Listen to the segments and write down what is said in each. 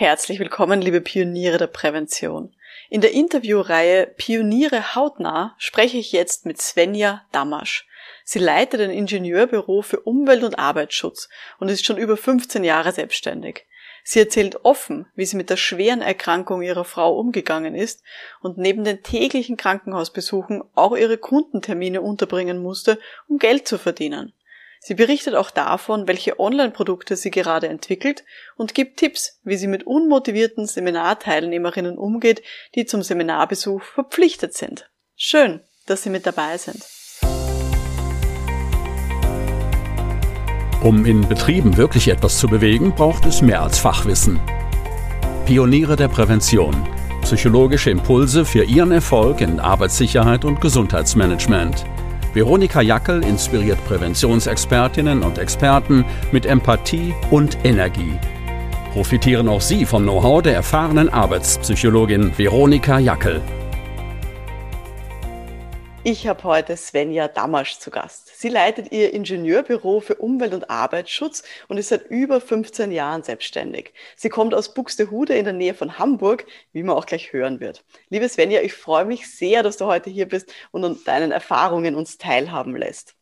Herzlich willkommen, liebe Pioniere der Prävention. In der Interviewreihe Pioniere hautnah spreche ich jetzt mit Svenja Damasch. Sie leitet ein Ingenieurbüro für Umwelt- und Arbeitsschutz und ist schon über 15 Jahre selbstständig. Sie erzählt offen, wie sie mit der schweren Erkrankung ihrer Frau umgegangen ist und neben den täglichen Krankenhausbesuchen auch ihre Kundentermine unterbringen musste, um Geld zu verdienen. Sie berichtet auch davon, welche Online-Produkte sie gerade entwickelt und gibt Tipps, wie sie mit unmotivierten Seminarteilnehmerinnen umgeht, die zum Seminarbesuch verpflichtet sind. Schön, dass Sie mit dabei sind. Um in Betrieben wirklich etwas zu bewegen, braucht es mehr als Fachwissen. Pioniere der Prävention. Psychologische Impulse für Ihren Erfolg in Arbeitssicherheit und Gesundheitsmanagement. Veronika Jackel inspiriert Präventionsexpertinnen und Experten mit Empathie und Energie. Profitieren auch Sie vom Know-how der erfahrenen Arbeitspsychologin Veronika Jackel. Ich habe heute Svenja Damasch zu Gast. Sie leitet ihr Ingenieurbüro für Umwelt- und Arbeitsschutz und ist seit über 15 Jahren selbstständig. Sie kommt aus Buxtehude in der Nähe von Hamburg, wie man auch gleich hören wird. Liebe Svenja, ich freue mich sehr, dass du heute hier bist und an deinen Erfahrungen uns teilhaben lässt.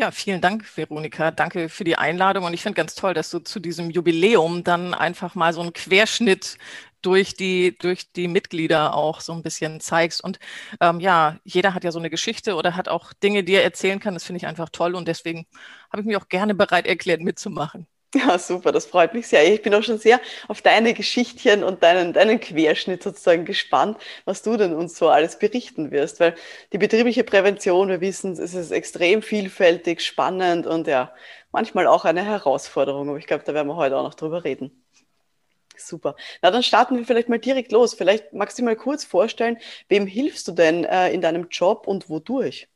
Ja, vielen Dank, Veronika. Danke für die Einladung. Und ich finde ganz toll, dass du zu diesem Jubiläum dann einfach mal so einen Querschnitt durch die, durch die Mitglieder auch so ein bisschen zeigst. Und ähm, ja, jeder hat ja so eine Geschichte oder hat auch Dinge, die er erzählen kann. Das finde ich einfach toll und deswegen habe ich mich auch gerne bereit erklärt, mitzumachen. Ja, super, das freut mich sehr. Ich bin auch schon sehr auf deine Geschichtchen und deinen, deinen Querschnitt sozusagen gespannt, was du denn uns so alles berichten wirst, weil die betriebliche Prävention, wir wissen, es ist extrem vielfältig, spannend und ja, manchmal auch eine Herausforderung, aber ich glaube, da werden wir heute auch noch drüber reden. Super. Na, dann starten wir vielleicht mal direkt los. Vielleicht magst du dir mal kurz vorstellen, wem hilfst du denn äh, in deinem Job und wodurch?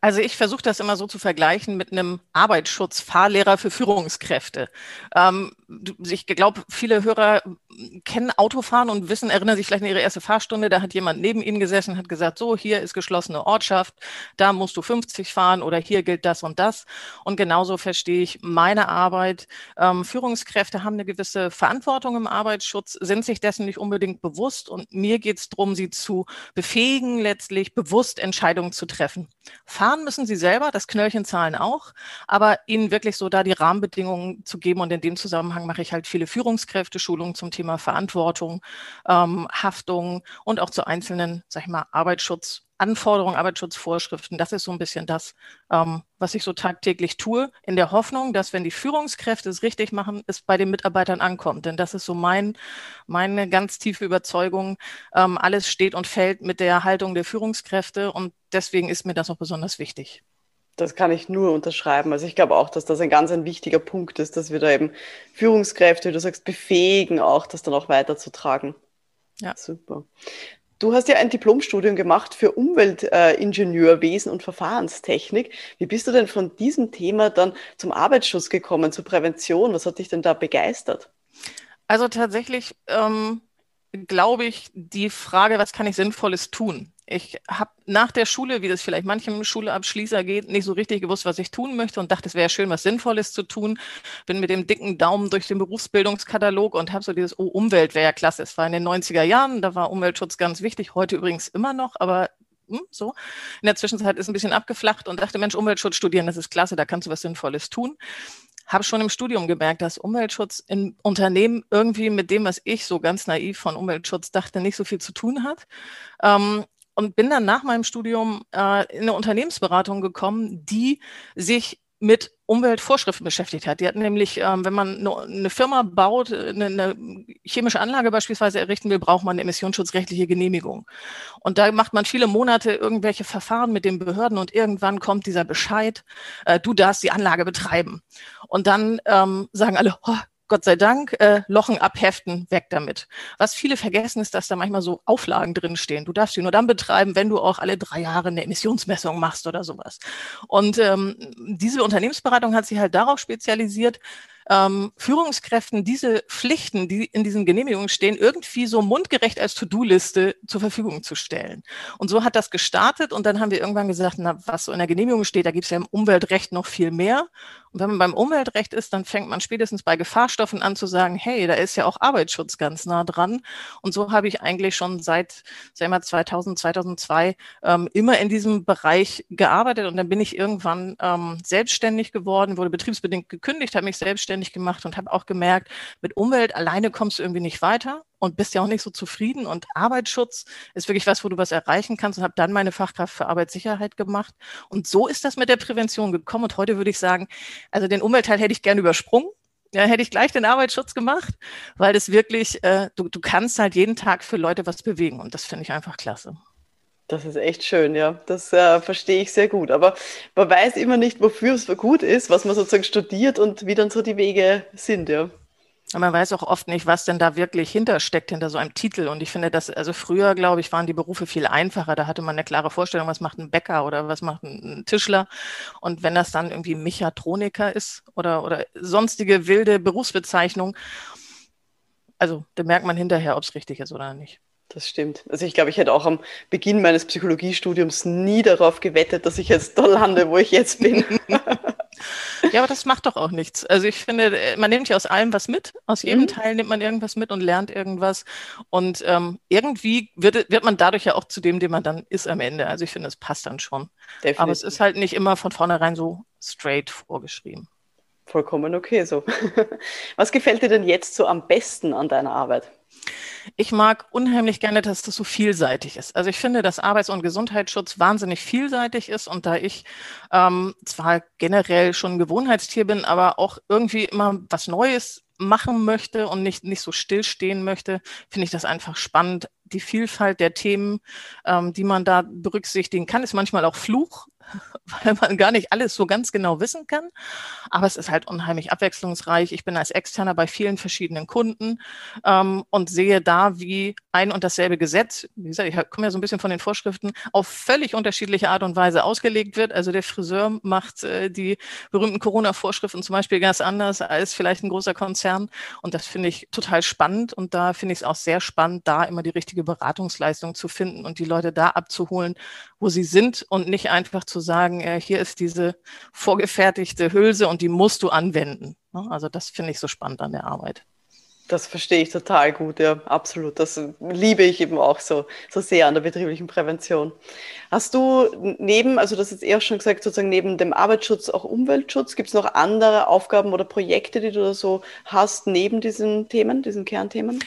Also ich versuche das immer so zu vergleichen mit einem Arbeitsschutzfahrlehrer für Führungskräfte. Ähm, ich glaube, viele Hörer kennen Autofahren und wissen, erinnern sich vielleicht an ihre erste Fahrstunde, da hat jemand neben ihnen gesessen und hat gesagt, so, hier ist geschlossene Ortschaft, da musst du 50 fahren oder hier gilt das und das. Und genauso verstehe ich meine Arbeit. Ähm, Führungskräfte haben eine gewisse Verantwortung im Arbeitsschutz, sind sich dessen nicht unbedingt bewusst und mir geht es darum, sie zu befähigen, letztlich bewusst Entscheidungen zu treffen. Fahren müssen sie selber, das Knöllchen zahlen auch, aber ihnen wirklich so da die Rahmenbedingungen zu geben. Und in dem Zusammenhang mache ich halt viele Führungskräfte-Schulungen zum Thema Verantwortung, ähm, Haftung und auch zu einzelnen, sag ich mal, Arbeitsschutz. Anforderungen, Arbeitsschutzvorschriften, das ist so ein bisschen das, ähm, was ich so tagtäglich tue, in der Hoffnung, dass wenn die Führungskräfte es richtig machen, es bei den Mitarbeitern ankommt. Denn das ist so mein, meine ganz tiefe Überzeugung. Ähm, alles steht und fällt mit der Haltung der Führungskräfte und deswegen ist mir das auch besonders wichtig. Das kann ich nur unterschreiben. Also ich glaube auch, dass das ein ganz ein wichtiger Punkt ist, dass wir da eben Führungskräfte, wie du sagst, befähigen, auch das dann auch weiterzutragen. Ja. Super. Du hast ja ein Diplomstudium gemacht für Umweltingenieurwesen und Verfahrenstechnik. Wie bist du denn von diesem Thema dann zum Arbeitsschutz gekommen, zur Prävention? Was hat dich denn da begeistert? Also tatsächlich ähm, glaube ich, die Frage, was kann ich Sinnvolles tun? Ich habe nach der Schule, wie das vielleicht manchem Schulabschließer geht, nicht so richtig gewusst, was ich tun möchte und dachte, es wäre schön, was Sinnvolles zu tun. Bin mit dem dicken Daumen durch den Berufsbildungskatalog und habe so dieses, oh, Umwelt wäre ja klasse. Es war in den 90er Jahren, da war Umweltschutz ganz wichtig, heute übrigens immer noch, aber hm, so. In der Zwischenzeit ist ein bisschen abgeflacht und dachte, Mensch, Umweltschutz studieren, das ist klasse, da kannst du was Sinnvolles tun habe schon im Studium gemerkt, dass Umweltschutz in Unternehmen irgendwie mit dem, was ich so ganz naiv von Umweltschutz dachte, nicht so viel zu tun hat. Ähm, und bin dann nach meinem Studium äh, in eine Unternehmensberatung gekommen, die sich mit Umweltvorschriften beschäftigt hat. Die hat nämlich, ähm, wenn man eine, eine Firma baut, eine, eine, chemische Anlage beispielsweise errichten will, braucht man eine emissionsschutzrechtliche Genehmigung. Und da macht man viele Monate irgendwelche Verfahren mit den Behörden und irgendwann kommt dieser Bescheid, äh, du darfst die Anlage betreiben. Und dann ähm, sagen alle, oh, Gott sei Dank, äh, Lochen abheften, weg damit. Was viele vergessen, ist, dass da manchmal so Auflagen drinstehen. Du darfst sie nur dann betreiben, wenn du auch alle drei Jahre eine Emissionsmessung machst oder sowas. Und ähm, diese Unternehmensberatung hat sich halt darauf spezialisiert, ähm, Führungskräften diese Pflichten, die in diesen Genehmigungen stehen, irgendwie so mundgerecht als To-Do-Liste zur Verfügung zu stellen. Und so hat das gestartet und dann haben wir irgendwann gesagt, na, was so in der Genehmigung steht, da gibt es ja im Umweltrecht noch viel mehr. Und wenn man beim Umweltrecht ist, dann fängt man spätestens bei Gefahrstoffen an zu sagen, hey, da ist ja auch Arbeitsschutz ganz nah dran. Und so habe ich eigentlich schon seit, sagen wir 2000, 2002 ähm, immer in diesem Bereich gearbeitet. Und dann bin ich irgendwann ähm, selbstständig geworden, wurde betriebsbedingt gekündigt, habe mich selbstständig gemacht und habe auch gemerkt, mit Umwelt alleine kommst du irgendwie nicht weiter und bist ja auch nicht so zufrieden. Und Arbeitsschutz ist wirklich was, wo du was erreichen kannst und habe dann meine Fachkraft für Arbeitssicherheit gemacht. Und so ist das mit der Prävention gekommen. Und heute würde ich sagen, also den Umweltteil hätte ich gerne übersprungen. Ja, hätte ich gleich den Arbeitsschutz gemacht, weil das wirklich, äh, du, du kannst halt jeden Tag für Leute was bewegen und das finde ich einfach klasse. Das ist echt schön, ja. Das äh, verstehe ich sehr gut. Aber man weiß immer nicht, wofür es gut ist, was man sozusagen studiert und wie dann so die Wege sind, ja. Man weiß auch oft nicht, was denn da wirklich hintersteckt, hinter so einem Titel. Und ich finde, dass, also früher, glaube ich, waren die Berufe viel einfacher. Da hatte man eine klare Vorstellung, was macht ein Bäcker oder was macht ein Tischler. Und wenn das dann irgendwie Mechatroniker ist oder, oder sonstige wilde Berufsbezeichnung, also da merkt man hinterher, ob es richtig ist oder nicht. Das stimmt. Also ich glaube, ich hätte auch am Beginn meines Psychologiestudiums nie darauf gewettet, dass ich jetzt da lande, wo ich jetzt bin. Ja, aber das macht doch auch nichts. Also ich finde, man nimmt ja aus allem was mit. Aus jedem mhm. Teil nimmt man irgendwas mit und lernt irgendwas. Und ähm, irgendwie wird, wird man dadurch ja auch zu dem, dem man dann ist am Ende. Also ich finde, es passt dann schon. Definitiv. Aber es ist halt nicht immer von vornherein so straight vorgeschrieben. Vollkommen okay so. Was gefällt dir denn jetzt so am besten an deiner Arbeit? Ich mag unheimlich gerne, dass das so vielseitig ist. Also ich finde, dass Arbeits- und Gesundheitsschutz wahnsinnig vielseitig ist und da ich ähm, zwar generell schon Gewohnheitstier bin, aber auch irgendwie immer was Neues machen möchte und nicht, nicht so stillstehen möchte, finde ich das einfach spannend. Die Vielfalt der Themen, ähm, die man da berücksichtigen kann, ist manchmal auch Fluch, weil man gar nicht alles so ganz genau wissen kann. Aber es ist halt unheimlich abwechslungsreich. Ich bin als Externer bei vielen verschiedenen Kunden ähm, und sehe da, wie ein und dasselbe Gesetz, wie gesagt, ich komme ja so ein bisschen von den Vorschriften, auf völlig unterschiedliche Art und Weise ausgelegt wird. Also der Friseur macht äh, die berühmten Corona-Vorschriften zum Beispiel ganz anders als vielleicht ein großer Konzern. Und das finde ich total spannend. Und da finde ich es auch sehr spannend, da immer die richtige Beratungsleistung zu finden und die Leute da abzuholen, wo sie sind und nicht einfach zu sagen, äh, hier ist diese vorgefertigte Hülse und die musst du anwenden. Ne? Also das finde ich so spannend an der Arbeit. Das verstehe ich total gut, ja, absolut. Das liebe ich eben auch so, so sehr an der betrieblichen Prävention. Hast du neben, also das jetzt eher schon gesagt, sozusagen neben dem Arbeitsschutz auch Umweltschutz, gibt es noch andere Aufgaben oder Projekte, die du da so hast neben diesen Themen, diesen Kernthemen?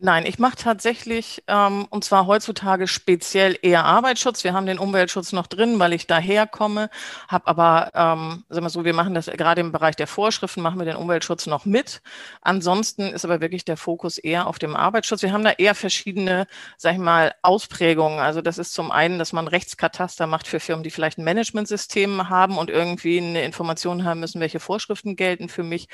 Nein, ich mache tatsächlich, ähm, und zwar heutzutage speziell eher Arbeitsschutz. Wir haben den Umweltschutz noch drin, weil ich daherkomme, habe aber, ähm, sagen wir so, wir machen das gerade im Bereich der Vorschriften, machen wir den Umweltschutz noch mit. Ansonsten ist aber wirklich der Fokus eher auf dem Arbeitsschutz. Wir haben da eher verschiedene, sag ich mal, Ausprägungen. Also das ist zum einen, dass man Rechtskataster macht für Firmen, die vielleicht ein Managementsystem haben und irgendwie eine Information haben müssen, welche Vorschriften gelten für mich.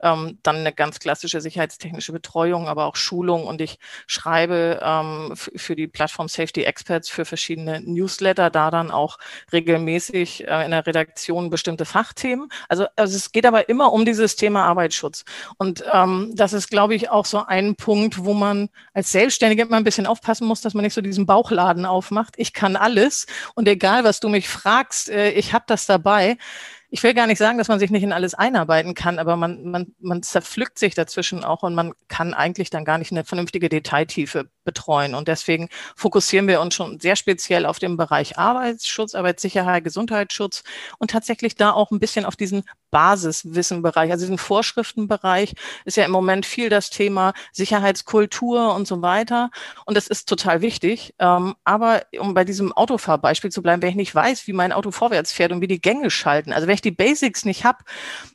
Ähm, dann eine ganz klassische sicherheitstechnische Betreuung, aber auch Schulung und ich schreibe ähm, für die Plattform Safety Experts für verschiedene Newsletter, da dann auch regelmäßig äh, in der Redaktion bestimmte Fachthemen. Also, also es geht aber immer um dieses Thema Arbeitsschutz. Und ähm, das ist, glaube ich, auch so ein Punkt, wo man als Selbstständige immer ein bisschen aufpassen muss, dass man nicht so diesen Bauchladen aufmacht. Ich kann alles und egal, was du mich fragst, äh, ich habe das dabei ich will gar nicht sagen, dass man sich nicht in alles einarbeiten kann, aber man, man, man zerpflückt sich dazwischen auch und man kann eigentlich dann gar nicht eine vernünftige Detailtiefe betreuen. Und deswegen fokussieren wir uns schon sehr speziell auf den Bereich Arbeitsschutz, Arbeitssicherheit, Gesundheitsschutz und tatsächlich da auch ein bisschen auf diesen Basiswissenbereich, also diesen Vorschriftenbereich ist ja im Moment viel das Thema Sicherheitskultur und so weiter. Und das ist total wichtig. Ähm, aber um bei diesem Autofahrbeispiel zu bleiben, wenn ich nicht weiß, wie mein Auto vorwärts fährt und wie die Gänge schalten, also wenn ich die Basics nicht habe,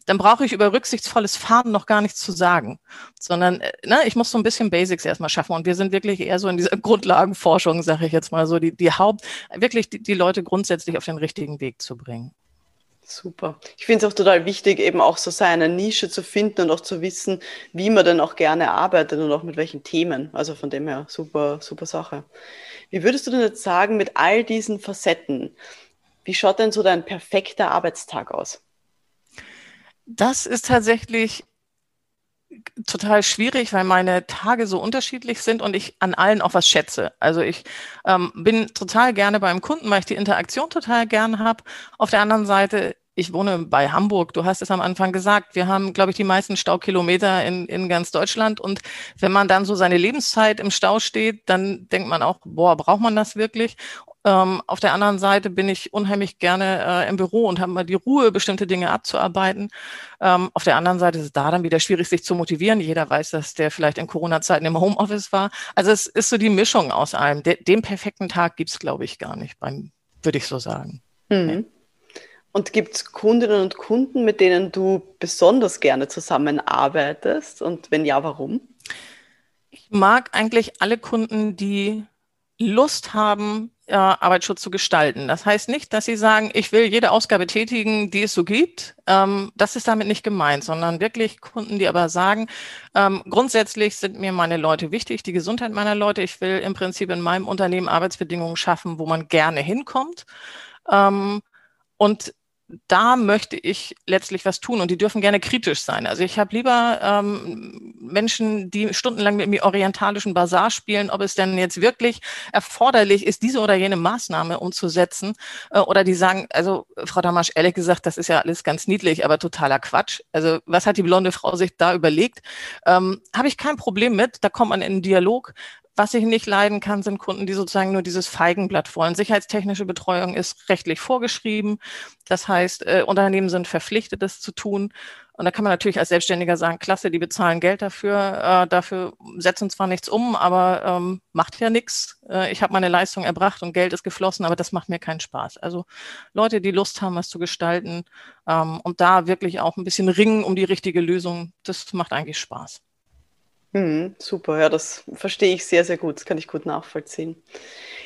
dann brauche ich über rücksichtsvolles Fahren noch gar nichts zu sagen, sondern äh, ne, ich muss so ein bisschen Basics erstmal schaffen. Und wir sind wirklich eher so in dieser Grundlagenforschung, sage ich jetzt mal so, die, die Haupt, wirklich die, die Leute grundsätzlich auf den richtigen Weg zu bringen. Super. Ich finde es auch total wichtig, eben auch so seine Nische zu finden und auch zu wissen, wie man denn auch gerne arbeitet und auch mit welchen Themen. Also von dem her super, super Sache. Wie würdest du denn jetzt sagen, mit all diesen Facetten, wie schaut denn so dein perfekter Arbeitstag aus? Das ist tatsächlich total schwierig, weil meine Tage so unterschiedlich sind und ich an allen auch was schätze. Also ich ähm, bin total gerne beim Kunden, weil ich die Interaktion total gern habe. Auf der anderen Seite ich wohne bei Hamburg. Du hast es am Anfang gesagt. Wir haben, glaube ich, die meisten Staukilometer in, in ganz Deutschland. Und wenn man dann so seine Lebenszeit im Stau steht, dann denkt man auch, boah, braucht man das wirklich? Ähm, auf der anderen Seite bin ich unheimlich gerne äh, im Büro und habe mal die Ruhe, bestimmte Dinge abzuarbeiten. Ähm, auf der anderen Seite ist es da dann wieder schwierig, sich zu motivieren. Jeder weiß, dass der vielleicht in Corona-Zeiten im Homeoffice war. Also es ist so die Mischung aus allem. De den perfekten Tag gibt's glaube ich, gar nicht, würde ich so sagen. Mhm. Und gibt es Kundinnen und Kunden, mit denen du besonders gerne zusammenarbeitest? Und wenn ja, warum? Ich mag eigentlich alle Kunden, die Lust haben, äh, Arbeitsschutz zu gestalten. Das heißt nicht, dass sie sagen, ich will jede Ausgabe tätigen, die es so gibt. Ähm, das ist damit nicht gemeint, sondern wirklich Kunden, die aber sagen, ähm, grundsätzlich sind mir meine Leute wichtig, die Gesundheit meiner Leute. Ich will im Prinzip in meinem Unternehmen Arbeitsbedingungen schaffen, wo man gerne hinkommt. Ähm, und da möchte ich letztlich was tun und die dürfen gerne kritisch sein. Also ich habe lieber ähm, Menschen, die stundenlang mit mir orientalischen Basar spielen, ob es denn jetzt wirklich erforderlich ist, diese oder jene Maßnahme umzusetzen äh, oder die sagen, also Frau Damasch, ehrlich gesagt, das ist ja alles ganz niedlich, aber totaler Quatsch. Also was hat die blonde Frau sich da überlegt? Ähm, habe ich kein Problem mit, da kommt man in einen Dialog. Was ich nicht leiden kann, sind Kunden, die sozusagen nur dieses Feigenblatt wollen. Sicherheitstechnische Betreuung ist rechtlich vorgeschrieben. Das heißt, äh, Unternehmen sind verpflichtet, das zu tun. Und da kann man natürlich als Selbstständiger sagen, klasse, die bezahlen Geld dafür, äh, dafür setzen zwar nichts um, aber ähm, macht ja nichts. Äh, ich habe meine Leistung erbracht und Geld ist geflossen, aber das macht mir keinen Spaß. Also Leute, die Lust haben, was zu gestalten ähm, und da wirklich auch ein bisschen ringen um die richtige Lösung, das macht eigentlich Spaß. Hm, super, ja, das verstehe ich sehr, sehr gut. Das kann ich gut nachvollziehen.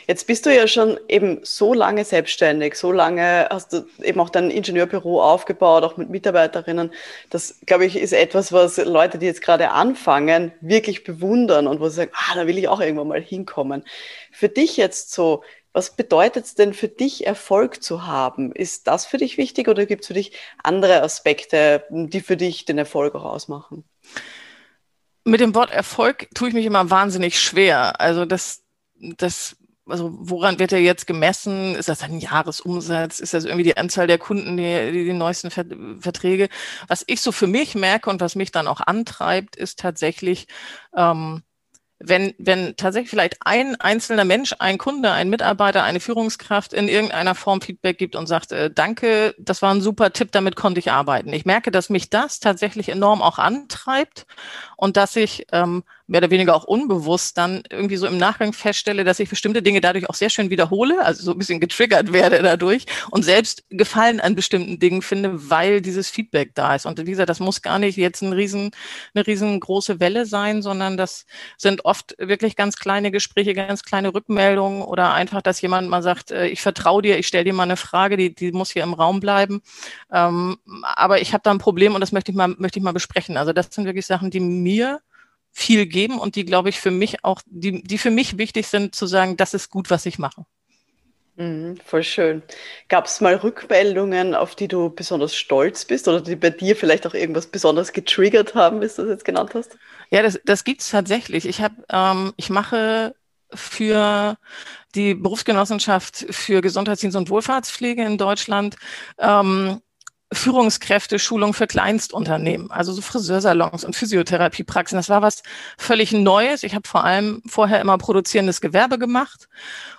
Jetzt bist du ja schon eben so lange selbstständig, so lange hast du eben auch dein Ingenieurbüro aufgebaut, auch mit Mitarbeiterinnen. Das, glaube ich, ist etwas, was Leute, die jetzt gerade anfangen, wirklich bewundern und wo sie sagen, ah, da will ich auch irgendwann mal hinkommen. Für dich jetzt so, was bedeutet es denn für dich, Erfolg zu haben? Ist das für dich wichtig oder gibt es für dich andere Aspekte, die für dich den Erfolg auch ausmachen? Mit dem Wort Erfolg tue ich mich immer wahnsinnig schwer. Also das, das, also woran wird er jetzt gemessen? Ist das ein Jahresumsatz? Ist das irgendwie die Anzahl der Kunden, die die, die neuesten Verträge? Was ich so für mich merke und was mich dann auch antreibt, ist tatsächlich ähm, wenn, wenn tatsächlich vielleicht ein einzelner Mensch, ein Kunde, ein Mitarbeiter, eine Führungskraft in irgendeiner Form Feedback gibt und sagt, äh, danke, das war ein super Tipp, damit konnte ich arbeiten. Ich merke, dass mich das tatsächlich enorm auch antreibt und dass ich ähm, mehr oder weniger auch unbewusst dann irgendwie so im Nachgang feststelle, dass ich bestimmte Dinge dadurch auch sehr schön wiederhole, also so ein bisschen getriggert werde dadurch und selbst Gefallen an bestimmten Dingen finde, weil dieses Feedback da ist. Und wie gesagt, das muss gar nicht jetzt ein riesen, eine riesengroße Welle sein, sondern das sind oft wirklich ganz kleine Gespräche, ganz kleine Rückmeldungen oder einfach, dass jemand mal sagt, äh, ich vertraue dir, ich stelle dir mal eine Frage, die, die muss hier im Raum bleiben. Ähm, aber ich habe da ein Problem und das möchte ich mal, möchte ich mal besprechen. Also das sind wirklich Sachen, die mir viel geben und die, glaube ich, für mich auch, die, die für mich wichtig sind, zu sagen, das ist gut, was ich mache. Mhm, voll schön. Gab es mal Rückmeldungen, auf die du besonders stolz bist oder die bei dir vielleicht auch irgendwas besonders getriggert haben, wie du das jetzt genannt hast? Ja, das, das gibt es tatsächlich. Ich habe, ähm, ich mache für die Berufsgenossenschaft für Gesundheitsdienst und Wohlfahrtspflege in Deutschland ähm, Führungskräfte-Schulung für Kleinstunternehmen, also so Friseursalons und Physiotherapiepraxen. Das war was völlig Neues. Ich habe vor allem vorher immer produzierendes Gewerbe gemacht.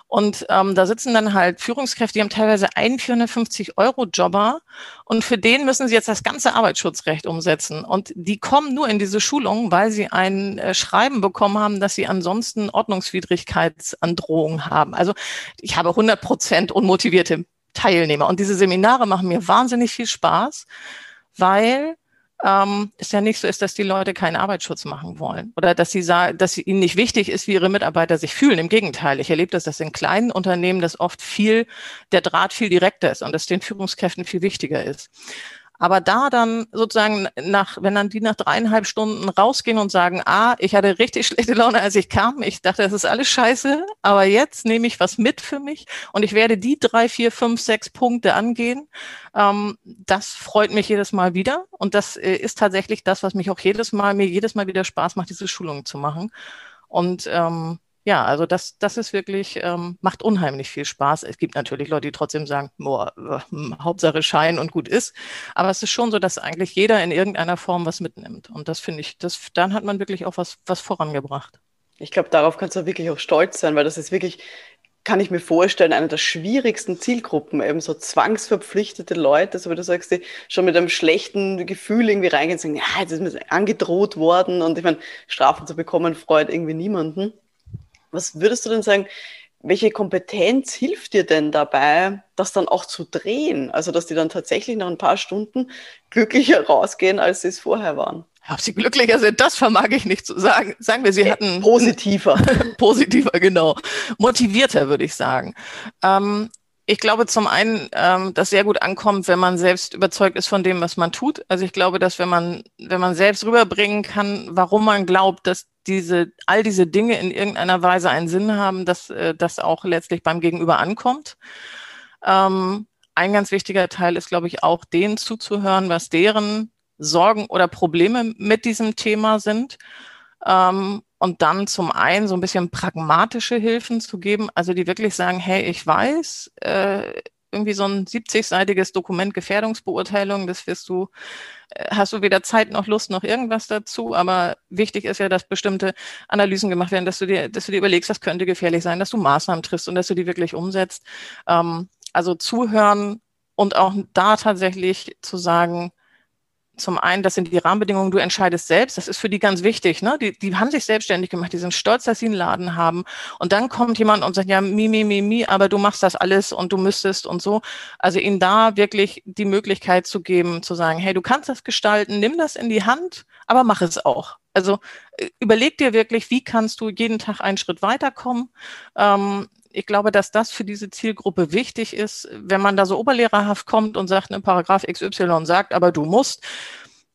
Und ähm, da sitzen dann halt Führungskräfte, die haben teilweise einen 450 Euro Jobber und für den müssen sie jetzt das ganze Arbeitsschutzrecht umsetzen. Und die kommen nur in diese Schulung, weil sie ein äh, Schreiben bekommen haben, dass sie ansonsten Ordnungswidrigkeitsandrohungen haben. Also ich habe 100 Prozent unmotivierte Teilnehmer. Und diese Seminare machen mir wahnsinnig viel Spaß, weil ähm, es ja nicht so ist, dass die Leute keinen Arbeitsschutz machen wollen oder dass sie sagen, dass ihnen nicht wichtig ist, wie ihre Mitarbeiter sich fühlen. Im Gegenteil, ich erlebe das, dass in kleinen Unternehmen das oft viel, der Draht viel direkter ist und dass den Führungskräften viel wichtiger ist. Aber da dann sozusagen nach, wenn dann die nach dreieinhalb Stunden rausgehen und sagen, ah, ich hatte richtig schlechte Laune, als ich kam. Ich dachte, das ist alles scheiße. Aber jetzt nehme ich was mit für mich und ich werde die drei, vier, fünf, sechs Punkte angehen. Ähm, das freut mich jedes Mal wieder. Und das äh, ist tatsächlich das, was mich auch jedes Mal, mir jedes Mal wieder Spaß macht, diese Schulungen zu machen. Und ähm, ja, also das, das ist wirklich, ähm, macht unheimlich viel Spaß. Es gibt natürlich Leute, die trotzdem sagen, boah, äh, Hauptsache Schein und gut ist. Aber es ist schon so, dass eigentlich jeder in irgendeiner Form was mitnimmt. Und das finde ich, das, dann hat man wirklich auch was, was vorangebracht. Ich glaube, darauf kannst du wirklich auch stolz sein, weil das ist wirklich, kann ich mir vorstellen, eine der schwierigsten Zielgruppen, eben so zwangsverpflichtete Leute, so wie du sagst, die schon mit einem schlechten Gefühl irgendwie reingehen und sagen, ja, jetzt ist mir angedroht worden und ich meine, Strafen zu bekommen freut irgendwie niemanden. Was würdest du denn sagen, welche Kompetenz hilft dir denn dabei, das dann auch zu drehen? Also, dass die dann tatsächlich nach ein paar Stunden glücklicher rausgehen, als sie es vorher waren. Ob sie glücklicher sind, das vermag ich nicht zu sagen. Sagen wir, sie äh, hatten. Positiver. positiver, genau. Motivierter, würde ich sagen. Ähm, ich glaube zum einen, ähm, dass sehr gut ankommt, wenn man selbst überzeugt ist von dem, was man tut. Also ich glaube, dass wenn man, wenn man selbst rüberbringen kann, warum man glaubt, dass diese, all diese Dinge in irgendeiner Weise einen Sinn haben, dass äh, das auch letztlich beim Gegenüber ankommt. Ähm, ein ganz wichtiger Teil ist, glaube ich, auch denen zuzuhören, was deren Sorgen oder Probleme mit diesem Thema sind. Ähm, und dann zum einen so ein bisschen pragmatische Hilfen zu geben, also die wirklich sagen, hey, ich weiß, äh, irgendwie so ein 70-seitiges Dokument Gefährdungsbeurteilung, das wirst du, äh, hast du weder Zeit noch Lust noch irgendwas dazu, aber wichtig ist ja, dass bestimmte Analysen gemacht werden, dass du dir, dass du dir überlegst, das könnte gefährlich sein, dass du Maßnahmen triffst und dass du die wirklich umsetzt. Ähm, also zuhören und auch da tatsächlich zu sagen, zum einen, das sind die Rahmenbedingungen, du entscheidest selbst. Das ist für die ganz wichtig. Ne? Die, die haben sich selbstständig gemacht, die sind stolz, dass sie einen Laden haben. Und dann kommt jemand und sagt, ja, mi, mi, mi, mi, aber du machst das alles und du müsstest und so. Also ihnen da wirklich die Möglichkeit zu geben, zu sagen, hey, du kannst das gestalten, nimm das in die Hand, aber mach es auch. Also äh, überleg dir wirklich, wie kannst du jeden Tag einen Schritt weiterkommen. Ähm, ich glaube, dass das für diese Zielgruppe wichtig ist. Wenn man da so oberlehrerhaft kommt und sagt, ein Paragraph XY sagt, aber du musst,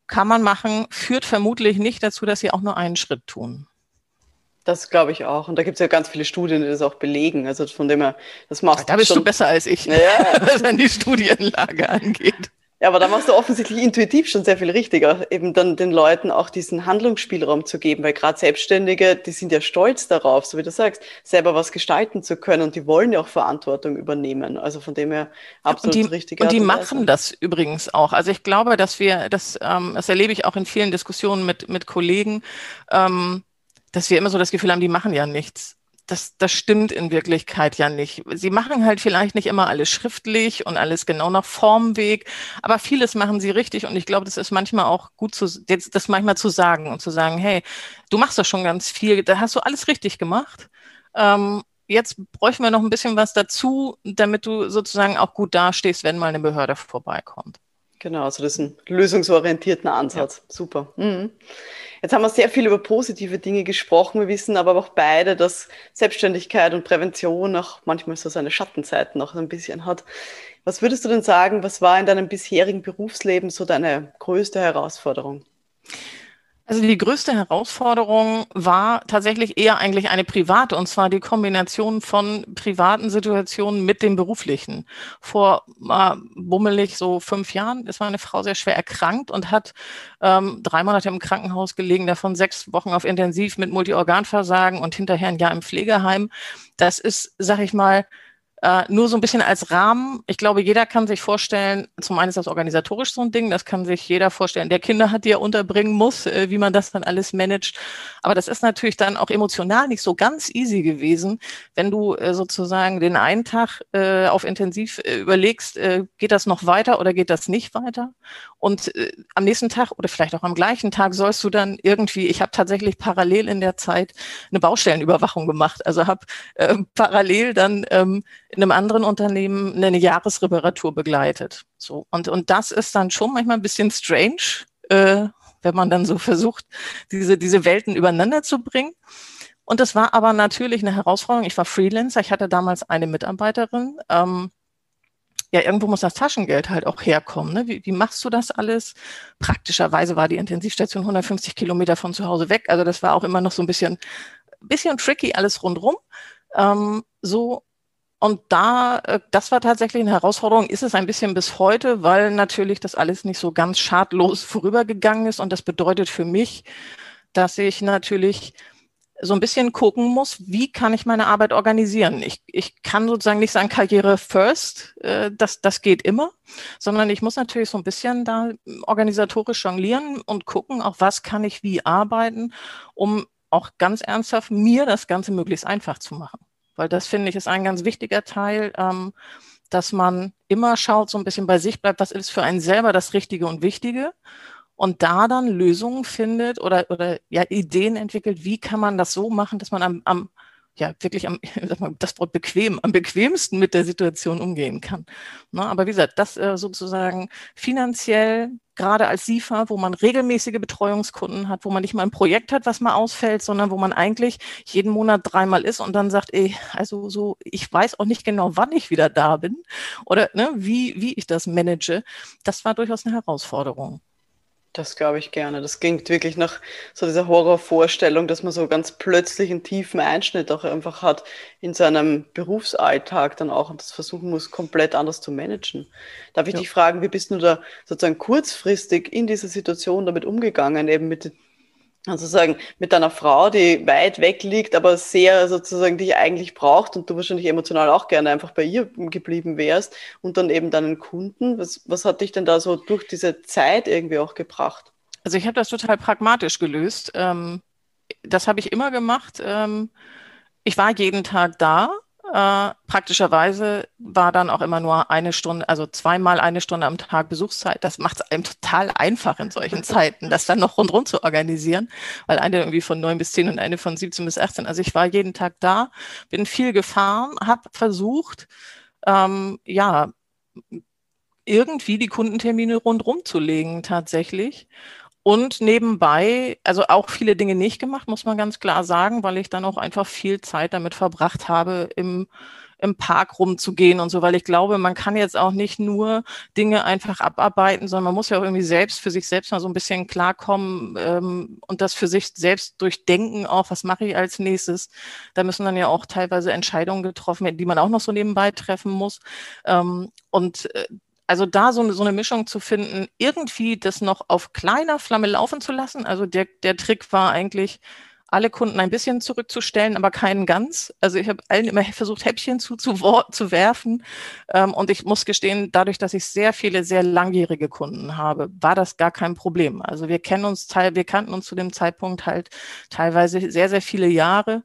kann man machen, führt vermutlich nicht dazu, dass sie auch nur einen Schritt tun. Das glaube ich auch. Und da gibt es ja ganz viele Studien, die das auch belegen. Also von dem her, das machst Da bist schon. du besser als ich, ja. was an die Studienlage angeht. Ja, aber da machst du offensichtlich intuitiv schon sehr viel richtiger, eben dann den Leuten auch diesen Handlungsspielraum zu geben, weil gerade Selbstständige, die sind ja stolz darauf, so wie du sagst, selber was gestalten zu können und die wollen ja auch Verantwortung übernehmen. Also von dem her absolut und die, richtig. Und die machen das übrigens auch. Also ich glaube, dass wir, das, ähm, das erlebe ich auch in vielen Diskussionen mit, mit Kollegen, ähm, dass wir immer so das Gefühl haben, die machen ja nichts das, das stimmt in Wirklichkeit ja nicht. Sie machen halt vielleicht nicht immer alles schriftlich und alles genau nach Formweg, aber vieles machen sie richtig und ich glaube, das ist manchmal auch gut zu, das manchmal zu sagen und zu sagen, hey, du machst doch schon ganz viel, da hast du alles richtig gemacht. Ähm, jetzt bräuchten wir noch ein bisschen was dazu, damit du sozusagen auch gut dastehst, wenn mal eine Behörde vorbeikommt. Genau, also das ist ein lösungsorientierten Ansatz. Ja. Super. Mhm. Jetzt haben wir sehr viel über positive Dinge gesprochen. Wir wissen aber auch beide, dass Selbstständigkeit und Prävention auch manchmal so seine Schattenzeiten noch ein bisschen hat. Was würdest du denn sagen, was war in deinem bisherigen Berufsleben so deine größte Herausforderung? Also die größte Herausforderung war tatsächlich eher eigentlich eine private, und zwar die Kombination von privaten Situationen mit dem beruflichen. Vor äh, bummelig so fünf Jahren ist meine Frau sehr schwer erkrankt und hat ähm, drei Monate im Krankenhaus gelegen, davon sechs Wochen auf Intensiv mit Multiorganversagen und hinterher ein Jahr im Pflegeheim. Das ist, sag ich mal, äh, nur so ein bisschen als Rahmen. Ich glaube, jeder kann sich vorstellen, zum einen ist das organisatorisch so ein Ding, das kann sich jeder vorstellen, der Kinder hat, die er unterbringen muss, äh, wie man das dann alles managt. Aber das ist natürlich dann auch emotional nicht so ganz easy gewesen, wenn du äh, sozusagen den einen Tag äh, auf Intensiv äh, überlegst, äh, geht das noch weiter oder geht das nicht weiter? Und am nächsten Tag oder vielleicht auch am gleichen Tag sollst du dann irgendwie, ich habe tatsächlich parallel in der Zeit eine Baustellenüberwachung gemacht. Also habe parallel dann ähm, in einem anderen Unternehmen eine Jahresreparatur begleitet. So und und das ist dann schon manchmal ein bisschen strange, äh, wenn man dann so versucht, diese diese Welten übereinander zu bringen. Und das war aber natürlich eine Herausforderung. Ich war Freelancer. Ich hatte damals eine Mitarbeiterin. Ähm, ja, irgendwo muss das Taschengeld halt auch herkommen. Ne? Wie, wie machst du das alles? Praktischerweise war die Intensivstation 150 Kilometer von zu Hause weg. Also das war auch immer noch so ein bisschen, bisschen tricky alles rundrum. Ähm, so und da, äh, das war tatsächlich eine Herausforderung, ist es ein bisschen bis heute, weil natürlich das alles nicht so ganz schadlos vorübergegangen ist. Und das bedeutet für mich, dass ich natürlich so ein bisschen gucken muss, wie kann ich meine Arbeit organisieren. Ich, ich kann sozusagen nicht sagen, Karriere first, äh, das, das geht immer, sondern ich muss natürlich so ein bisschen da organisatorisch jonglieren und gucken, auch was kann ich wie arbeiten, um auch ganz ernsthaft mir das Ganze möglichst einfach zu machen. Weil das finde ich ist ein ganz wichtiger Teil, ähm, dass man immer schaut, so ein bisschen bei sich bleibt, was ist für einen selber das Richtige und Wichtige und da dann Lösungen findet oder, oder ja, Ideen entwickelt, wie kann man das so machen, dass man am, am ja, wirklich am, sag mal, das Wort bequem, am bequemsten mit der Situation umgehen kann. Na, ne, aber wie gesagt, das äh, sozusagen finanziell, gerade als SIFA, wo man regelmäßige Betreuungskunden hat, wo man nicht mal ein Projekt hat, was mal ausfällt, sondern wo man eigentlich jeden Monat dreimal ist und dann sagt, ey, also so, ich weiß auch nicht genau, wann ich wieder da bin oder ne, wie, wie ich das manage. Das war durchaus eine Herausforderung. Das glaube ich gerne. Das klingt wirklich nach so dieser Horrorvorstellung, dass man so ganz plötzlich einen tiefen Einschnitt auch einfach hat in seinem Berufsalltag dann auch und das versuchen muss, komplett anders zu managen. Darf ich ja. dich fragen, wie bist du da sozusagen kurzfristig in dieser Situation damit umgegangen, eben mit also sagen, mit deiner Frau, die weit weg liegt, aber sehr sozusagen dich eigentlich braucht und du wahrscheinlich emotional auch gerne einfach bei ihr geblieben wärst und dann eben deinen Kunden. Was, was hat dich denn da so durch diese Zeit irgendwie auch gebracht? Also ich habe das total pragmatisch gelöst. Ähm, das habe ich immer gemacht. Ähm, ich war jeden Tag da äh, praktischerweise war dann auch immer nur eine Stunde, also zweimal eine Stunde am Tag Besuchszeit. Das macht es einem total einfach in solchen Zeiten, das dann noch rundherum zu organisieren, weil eine irgendwie von neun bis zehn und eine von 17 bis 18. Also ich war jeden Tag da, bin viel gefahren, habe versucht, ähm, ja, irgendwie die Kundentermine rundherum zu legen tatsächlich. Und nebenbei, also auch viele Dinge nicht gemacht, muss man ganz klar sagen, weil ich dann auch einfach viel Zeit damit verbracht habe, im, im Park rumzugehen und so, weil ich glaube, man kann jetzt auch nicht nur Dinge einfach abarbeiten, sondern man muss ja auch irgendwie selbst für sich selbst mal so ein bisschen klarkommen ähm, und das für sich selbst durchdenken, auch was mache ich als nächstes. Da müssen dann ja auch teilweise Entscheidungen getroffen werden, die man auch noch so nebenbei treffen muss. Ähm, und äh, also da so eine, so eine Mischung zu finden, irgendwie das noch auf kleiner Flamme laufen zu lassen. Also der, der Trick war eigentlich, alle Kunden ein bisschen zurückzustellen, aber keinen ganz. Also ich habe allen immer versucht, Häppchen zu, zu, zu werfen. Ähm, und ich muss gestehen, dadurch, dass ich sehr viele sehr langjährige Kunden habe, war das gar kein Problem. Also wir kennen uns teil, wir kannten uns zu dem Zeitpunkt halt teilweise sehr, sehr viele Jahre.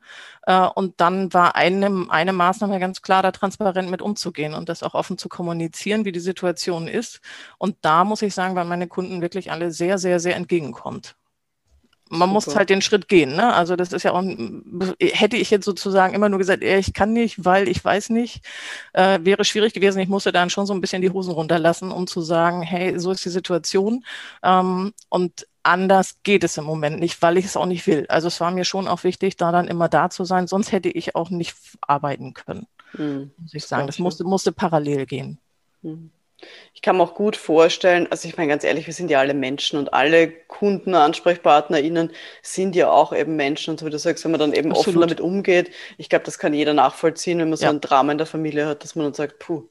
Äh, und dann war eine, eine Maßnahme ganz klar, da transparent mit umzugehen und das auch offen zu kommunizieren, wie die Situation ist. Und da muss ich sagen, weil meine Kunden wirklich alle sehr, sehr, sehr entgegenkommt man Super. muss halt den Schritt gehen. Ne? Also das ist ja auch, hätte ich jetzt sozusagen immer nur gesagt, ich kann nicht, weil ich weiß nicht, äh, wäre schwierig gewesen. Ich musste dann schon so ein bisschen die Hosen runterlassen, um zu sagen, hey, so ist die Situation. Ähm, und anders geht es im Moment nicht, weil ich es auch nicht will. Also es war mir schon auch wichtig, da dann immer da zu sein, sonst hätte ich auch nicht arbeiten können, mhm. muss ich sagen. Das musste, musste parallel gehen. Mhm. Ich kann mir auch gut vorstellen, also ich meine ganz ehrlich, wir sind ja alle Menschen und alle Kunden, AnsprechpartnerInnen sind ja auch eben Menschen. Und so wie du sagst, wenn man dann eben Absolut. offen damit umgeht, ich glaube, das kann jeder nachvollziehen, wenn man so ja. ein Drama in der Familie hat, dass man dann sagt, puh,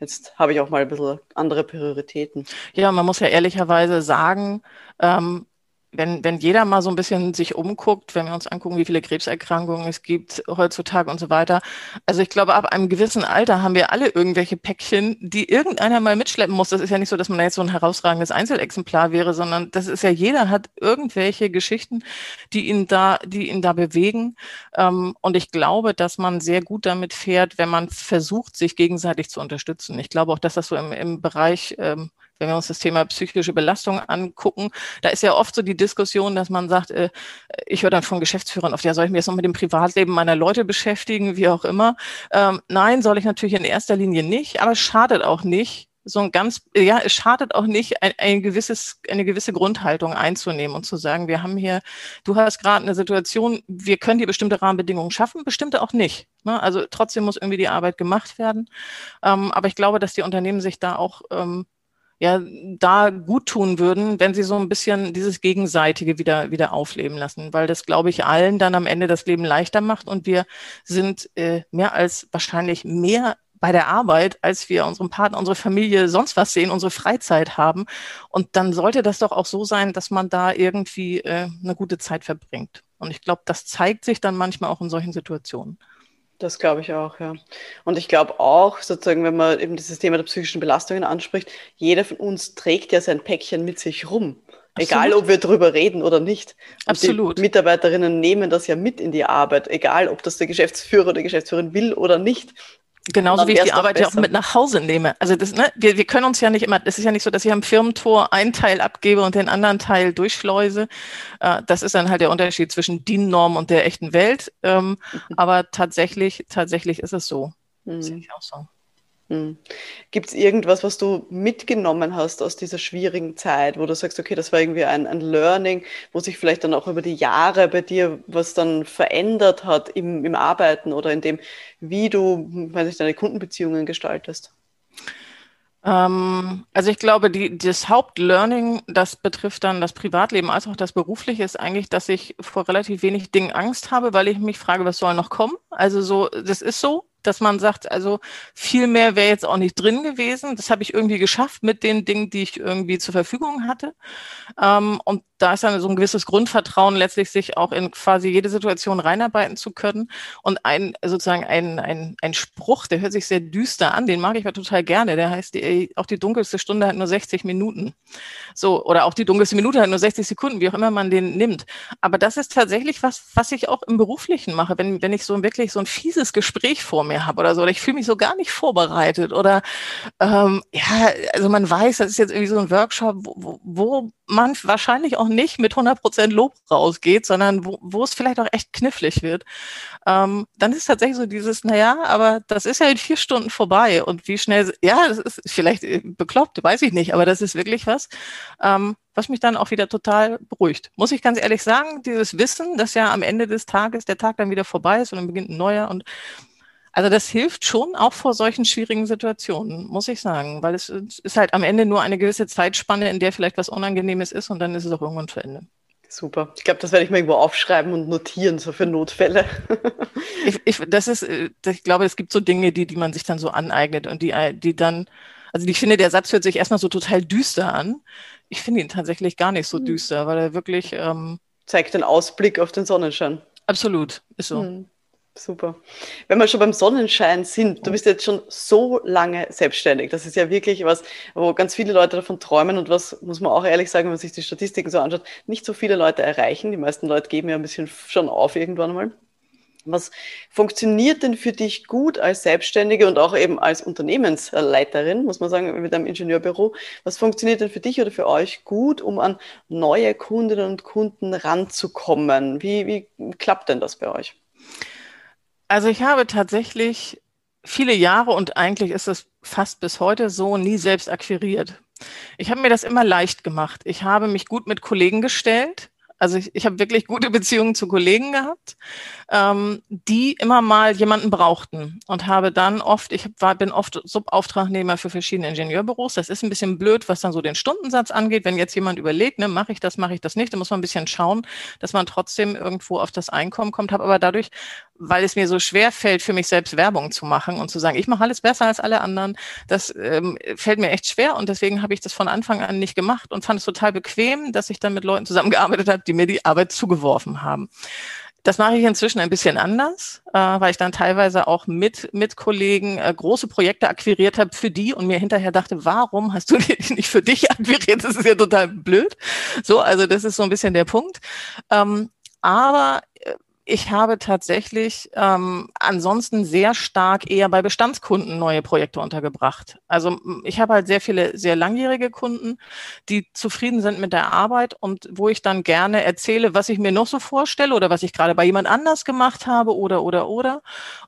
jetzt habe ich auch mal ein bisschen andere Prioritäten. Ja, man muss ja ehrlicherweise sagen, ähm, wenn, wenn jeder mal so ein bisschen sich umguckt, wenn wir uns angucken, wie viele Krebserkrankungen es gibt heutzutage und so weiter. Also ich glaube, ab einem gewissen Alter haben wir alle irgendwelche Päckchen, die irgendeiner mal mitschleppen muss. Das ist ja nicht so, dass man jetzt so ein herausragendes Einzelexemplar wäre, sondern das ist ja jeder hat irgendwelche Geschichten, die ihn da, die ihn da bewegen. Ähm, und ich glaube, dass man sehr gut damit fährt, wenn man versucht, sich gegenseitig zu unterstützen. Ich glaube auch, dass das so im, im Bereich ähm, wenn wir uns das Thema psychische Belastung angucken, da ist ja oft so die Diskussion, dass man sagt, äh, ich höre dann von Geschäftsführern oft, ja, soll ich mich jetzt noch mit dem Privatleben meiner Leute beschäftigen, wie auch immer. Ähm, nein, soll ich natürlich in erster Linie nicht, aber es schadet auch nicht, so ein ganz, ja, es schadet auch nicht, ein, ein gewisses, eine gewisse Grundhaltung einzunehmen und zu sagen, wir haben hier, du hast gerade eine Situation, wir können dir bestimmte Rahmenbedingungen schaffen, bestimmte auch nicht. Ne? Also trotzdem muss irgendwie die Arbeit gemacht werden. Ähm, aber ich glaube, dass die Unternehmen sich da auch ähm, ja, da gut tun würden, wenn sie so ein bisschen dieses Gegenseitige wieder, wieder aufleben lassen, weil das, glaube ich, allen dann am Ende das Leben leichter macht und wir sind äh, mehr als wahrscheinlich mehr bei der Arbeit, als wir unseren Partner, unsere Familie, sonst was sehen, unsere Freizeit haben. Und dann sollte das doch auch so sein, dass man da irgendwie äh, eine gute Zeit verbringt. Und ich glaube, das zeigt sich dann manchmal auch in solchen Situationen. Das glaube ich auch, ja. Und ich glaube auch, sozusagen, wenn man eben dieses Thema der psychischen Belastungen anspricht, jeder von uns trägt ja sein Päckchen mit sich rum. Absolut. Egal, ob wir drüber reden oder nicht. Und Absolut. Die Mitarbeiterinnen nehmen das ja mit in die Arbeit, egal ob das der Geschäftsführer oder Geschäftsführerin will oder nicht. Genauso wie ich die Arbeit ja auch mit nach Hause nehme. Also das, ne, wir, wir können uns ja nicht immer, das ist ja nicht so, dass ich am Firmentor einen Teil abgebe und den anderen Teil durchschleuse. Äh, das ist dann halt der Unterschied zwischen DIN-Norm und der echten Welt. Ähm, aber tatsächlich, tatsächlich ist es so. Mhm. Sehe ich auch so. Hm. Gibt es irgendwas, was du mitgenommen hast aus dieser schwierigen Zeit, wo du sagst, okay, das war irgendwie ein, ein Learning, wo sich vielleicht dann auch über die Jahre bei dir was dann verändert hat im, im Arbeiten oder in dem, wie du, weiß ich, deine Kundenbeziehungen gestaltest? Ähm, also ich glaube, die, das Hauptlearning, das betrifft dann das Privatleben als auch das Berufliche, ist eigentlich, dass ich vor relativ wenig Dingen Angst habe, weil ich mich frage, was soll noch kommen? Also so, das ist so dass man sagt, also viel mehr wäre jetzt auch nicht drin gewesen. Das habe ich irgendwie geschafft mit den Dingen, die ich irgendwie zur Verfügung hatte. Ähm, und da ist dann so ein gewisses Grundvertrauen, letztlich sich auch in quasi jede Situation reinarbeiten zu können. Und ein sozusagen ein, ein, ein Spruch, der hört sich sehr düster an, den mag ich aber total gerne. Der heißt, die, auch die dunkelste Stunde hat nur 60 Minuten. So, oder auch die dunkelste Minute hat nur 60 Sekunden, wie auch immer man den nimmt. Aber das ist tatsächlich was, was ich auch im Beruflichen mache, wenn, wenn ich so wirklich so ein fieses Gespräch vor mir habe oder so, oder ich fühle mich so gar nicht vorbereitet oder ähm, ja, also man weiß, das ist jetzt irgendwie so ein Workshop, wo, wo man wahrscheinlich auch nicht mit 100 Prozent Lob rausgeht, sondern wo, wo es vielleicht auch echt knifflig wird, ähm, dann ist tatsächlich so dieses, naja, aber das ist ja in vier Stunden vorbei und wie schnell, ja, das ist vielleicht äh, bekloppt, weiß ich nicht, aber das ist wirklich was, ähm, was mich dann auch wieder total beruhigt. Muss ich ganz ehrlich sagen, dieses Wissen, dass ja am Ende des Tages der Tag dann wieder vorbei ist und dann beginnt ein neuer und also das hilft schon auch vor solchen schwierigen Situationen, muss ich sagen, weil es ist halt am Ende nur eine gewisse Zeitspanne, in der vielleicht was Unangenehmes ist und dann ist es auch irgendwann zu Ende. Super. Ich glaube, das werde ich mir irgendwo aufschreiben und notieren, so für Notfälle. ich, ich, das ist, äh, ich glaube, es gibt so Dinge, die, die man sich dann so aneignet und die, die dann, also ich finde, der Satz hört sich erstmal so total düster an. Ich finde ihn tatsächlich gar nicht so hm. düster, weil er wirklich ähm, zeigt den Ausblick auf den Sonnenschein. Absolut, ist so. Hm. Super. Wenn wir schon beim Sonnenschein sind, du bist jetzt schon so lange selbstständig. Das ist ja wirklich was, wo ganz viele Leute davon träumen und was, muss man auch ehrlich sagen, wenn man sich die Statistiken so anschaut, nicht so viele Leute erreichen. Die meisten Leute geben ja ein bisschen schon auf irgendwann mal. Was funktioniert denn für dich gut als Selbstständige und auch eben als Unternehmensleiterin, muss man sagen, mit einem Ingenieurbüro? Was funktioniert denn für dich oder für euch gut, um an neue Kundinnen und Kunden ranzukommen? Wie, wie klappt denn das bei euch? Also ich habe tatsächlich viele Jahre und eigentlich ist es fast bis heute so nie selbst akquiriert. Ich habe mir das immer leicht gemacht. Ich habe mich gut mit Kollegen gestellt also ich, ich habe wirklich gute Beziehungen zu Kollegen gehabt, ähm, die immer mal jemanden brauchten und habe dann oft, ich war, bin oft Subauftragnehmer für verschiedene Ingenieurbüros. Das ist ein bisschen blöd, was dann so den Stundensatz angeht. Wenn jetzt jemand überlegt, ne, mache ich das, mache ich das nicht, dann muss man ein bisschen schauen, dass man trotzdem irgendwo auf das Einkommen kommt. Habe aber dadurch, weil es mir so schwer fällt, für mich selbst Werbung zu machen und zu sagen, ich mache alles besser als alle anderen, das ähm, fällt mir echt schwer und deswegen habe ich das von Anfang an nicht gemacht und fand es total bequem, dass ich dann mit Leuten zusammengearbeitet habe, die mir die Arbeit zugeworfen haben. Das mache ich inzwischen ein bisschen anders, äh, weil ich dann teilweise auch mit, mit Kollegen äh, große Projekte akquiriert habe für die und mir hinterher dachte, warum hast du die nicht für dich akquiriert? Das ist ja total blöd. So, also das ist so ein bisschen der Punkt. Ähm, aber äh, ich habe tatsächlich ähm, ansonsten sehr stark eher bei Bestandskunden neue Projekte untergebracht. Also ich habe halt sehr viele sehr langjährige Kunden, die zufrieden sind mit der Arbeit und wo ich dann gerne erzähle, was ich mir noch so vorstelle oder was ich gerade bei jemand anders gemacht habe oder oder oder.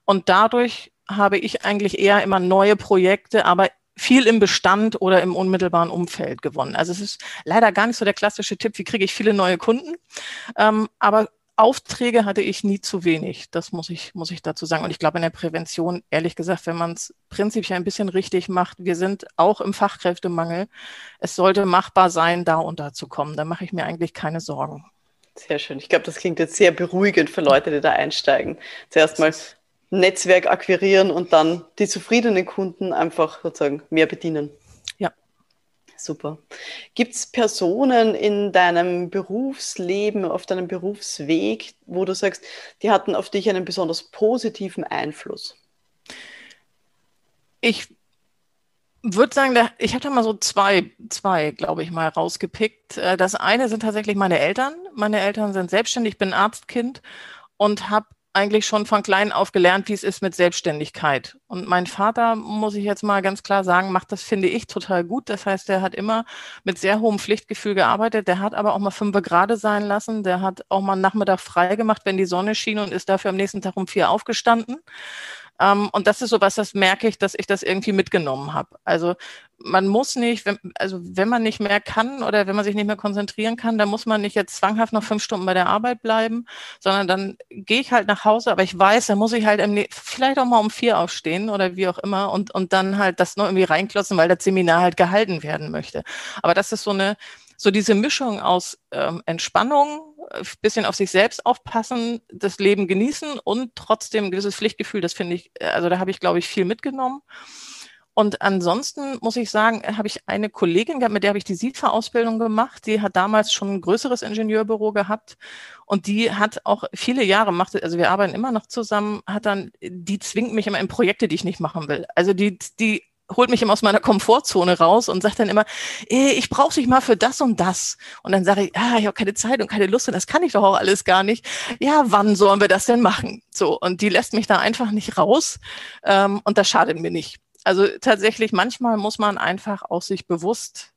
Und dadurch habe ich eigentlich eher immer neue Projekte, aber viel im Bestand oder im unmittelbaren Umfeld gewonnen. Also es ist leider gar nicht so der klassische Tipp, wie kriege ich viele neue Kunden. Ähm, aber Aufträge hatte ich nie zu wenig. Das muss ich, muss ich dazu sagen. Und ich glaube, in der Prävention, ehrlich gesagt, wenn man es prinzipiell ein bisschen richtig macht, wir sind auch im Fachkräftemangel. Es sollte machbar sein, da und da zu kommen. Da mache ich mir eigentlich keine Sorgen. Sehr schön. Ich glaube, das klingt jetzt sehr beruhigend für Leute, die da einsteigen. Zuerst mal Netzwerk akquirieren und dann die zufriedenen Kunden einfach sozusagen mehr bedienen. Super. Gibt es Personen in deinem Berufsleben, auf deinem Berufsweg, wo du sagst, die hatten auf dich einen besonders positiven Einfluss? Ich würde sagen, ich habe da mal so zwei, zwei, glaube ich, mal rausgepickt. Äh, das eine sind tatsächlich meine Eltern. Meine Eltern sind selbstständig, ich bin Arztkind und habe eigentlich schon von klein auf gelernt, wie es ist mit Selbstständigkeit. Und mein Vater, muss ich jetzt mal ganz klar sagen, macht das, finde ich, total gut. Das heißt, er hat immer mit sehr hohem Pflichtgefühl gearbeitet. Der hat aber auch mal fünf gerade sein lassen. Der hat auch mal einen Nachmittag frei gemacht, wenn die Sonne schien und ist dafür am nächsten Tag um vier aufgestanden. Ähm, und das ist so was, das merke ich, dass ich das irgendwie mitgenommen habe. Also man muss nicht, wenn, also wenn man nicht mehr kann oder wenn man sich nicht mehr konzentrieren kann, dann muss man nicht jetzt zwanghaft noch fünf Stunden bei der Arbeit bleiben, sondern dann gehe ich halt nach Hause, aber ich weiß, da muss ich halt im, vielleicht auch mal um vier aufstehen oder wie auch immer und, und dann halt das noch irgendwie reinklotzen, weil das Seminar halt gehalten werden möchte. Aber das ist so eine, so diese Mischung aus ähm, Entspannung, bisschen auf sich selbst aufpassen, das Leben genießen und trotzdem ein gewisses Pflichtgefühl, das finde ich, äh, also da habe ich, glaube ich, viel mitgenommen. Und ansonsten muss ich sagen, habe ich eine Kollegin gehabt, mit der habe ich die SIFA-Ausbildung gemacht. Die hat damals schon ein größeres Ingenieurbüro gehabt und die hat auch viele Jahre macht, also wir arbeiten immer noch zusammen, hat dann, die zwingt mich immer in Projekte, die ich nicht machen will. Also die, die holt mich immer aus meiner Komfortzone raus und sagt dann immer, eh, ich brauche dich mal für das und das. Und dann sage ich, ah, ich habe keine Zeit und keine Lust und das kann ich doch auch alles gar nicht. Ja, wann sollen wir das denn machen? So, und die lässt mich da einfach nicht raus ähm, und das schadet mir nicht. Also tatsächlich, manchmal muss man einfach auch sich bewusst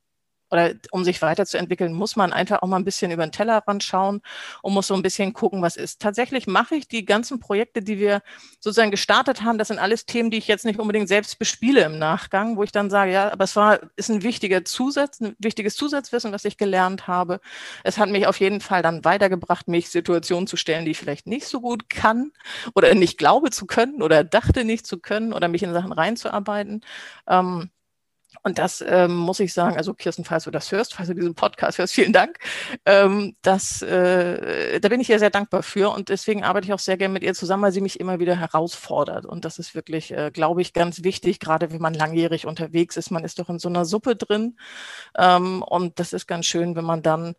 oder um sich weiterzuentwickeln, muss man einfach auch mal ein bisschen über den Tellerrand schauen und muss so ein bisschen gucken, was ist. Tatsächlich mache ich die ganzen Projekte, die wir sozusagen gestartet haben, das sind alles Themen, die ich jetzt nicht unbedingt selbst bespiele im Nachgang, wo ich dann sage, ja, aber es war, ist ein wichtiger Zusatz, ein wichtiges Zusatzwissen, was ich gelernt habe. Es hat mich auf jeden Fall dann weitergebracht, mich Situationen zu stellen, die ich vielleicht nicht so gut kann oder nicht glaube zu können oder dachte nicht zu können oder mich in Sachen reinzuarbeiten. Ähm, und das ähm, muss ich sagen, also Kirsten, falls du das hörst, falls du diesen Podcast hörst, vielen Dank. Ähm, das, äh, da bin ich ihr sehr dankbar für und deswegen arbeite ich auch sehr gerne mit ihr zusammen, weil sie mich immer wieder herausfordert. Und das ist wirklich, äh, glaube ich, ganz wichtig, gerade wenn man langjährig unterwegs ist. Man ist doch in so einer Suppe drin. Ähm, und das ist ganz schön, wenn man dann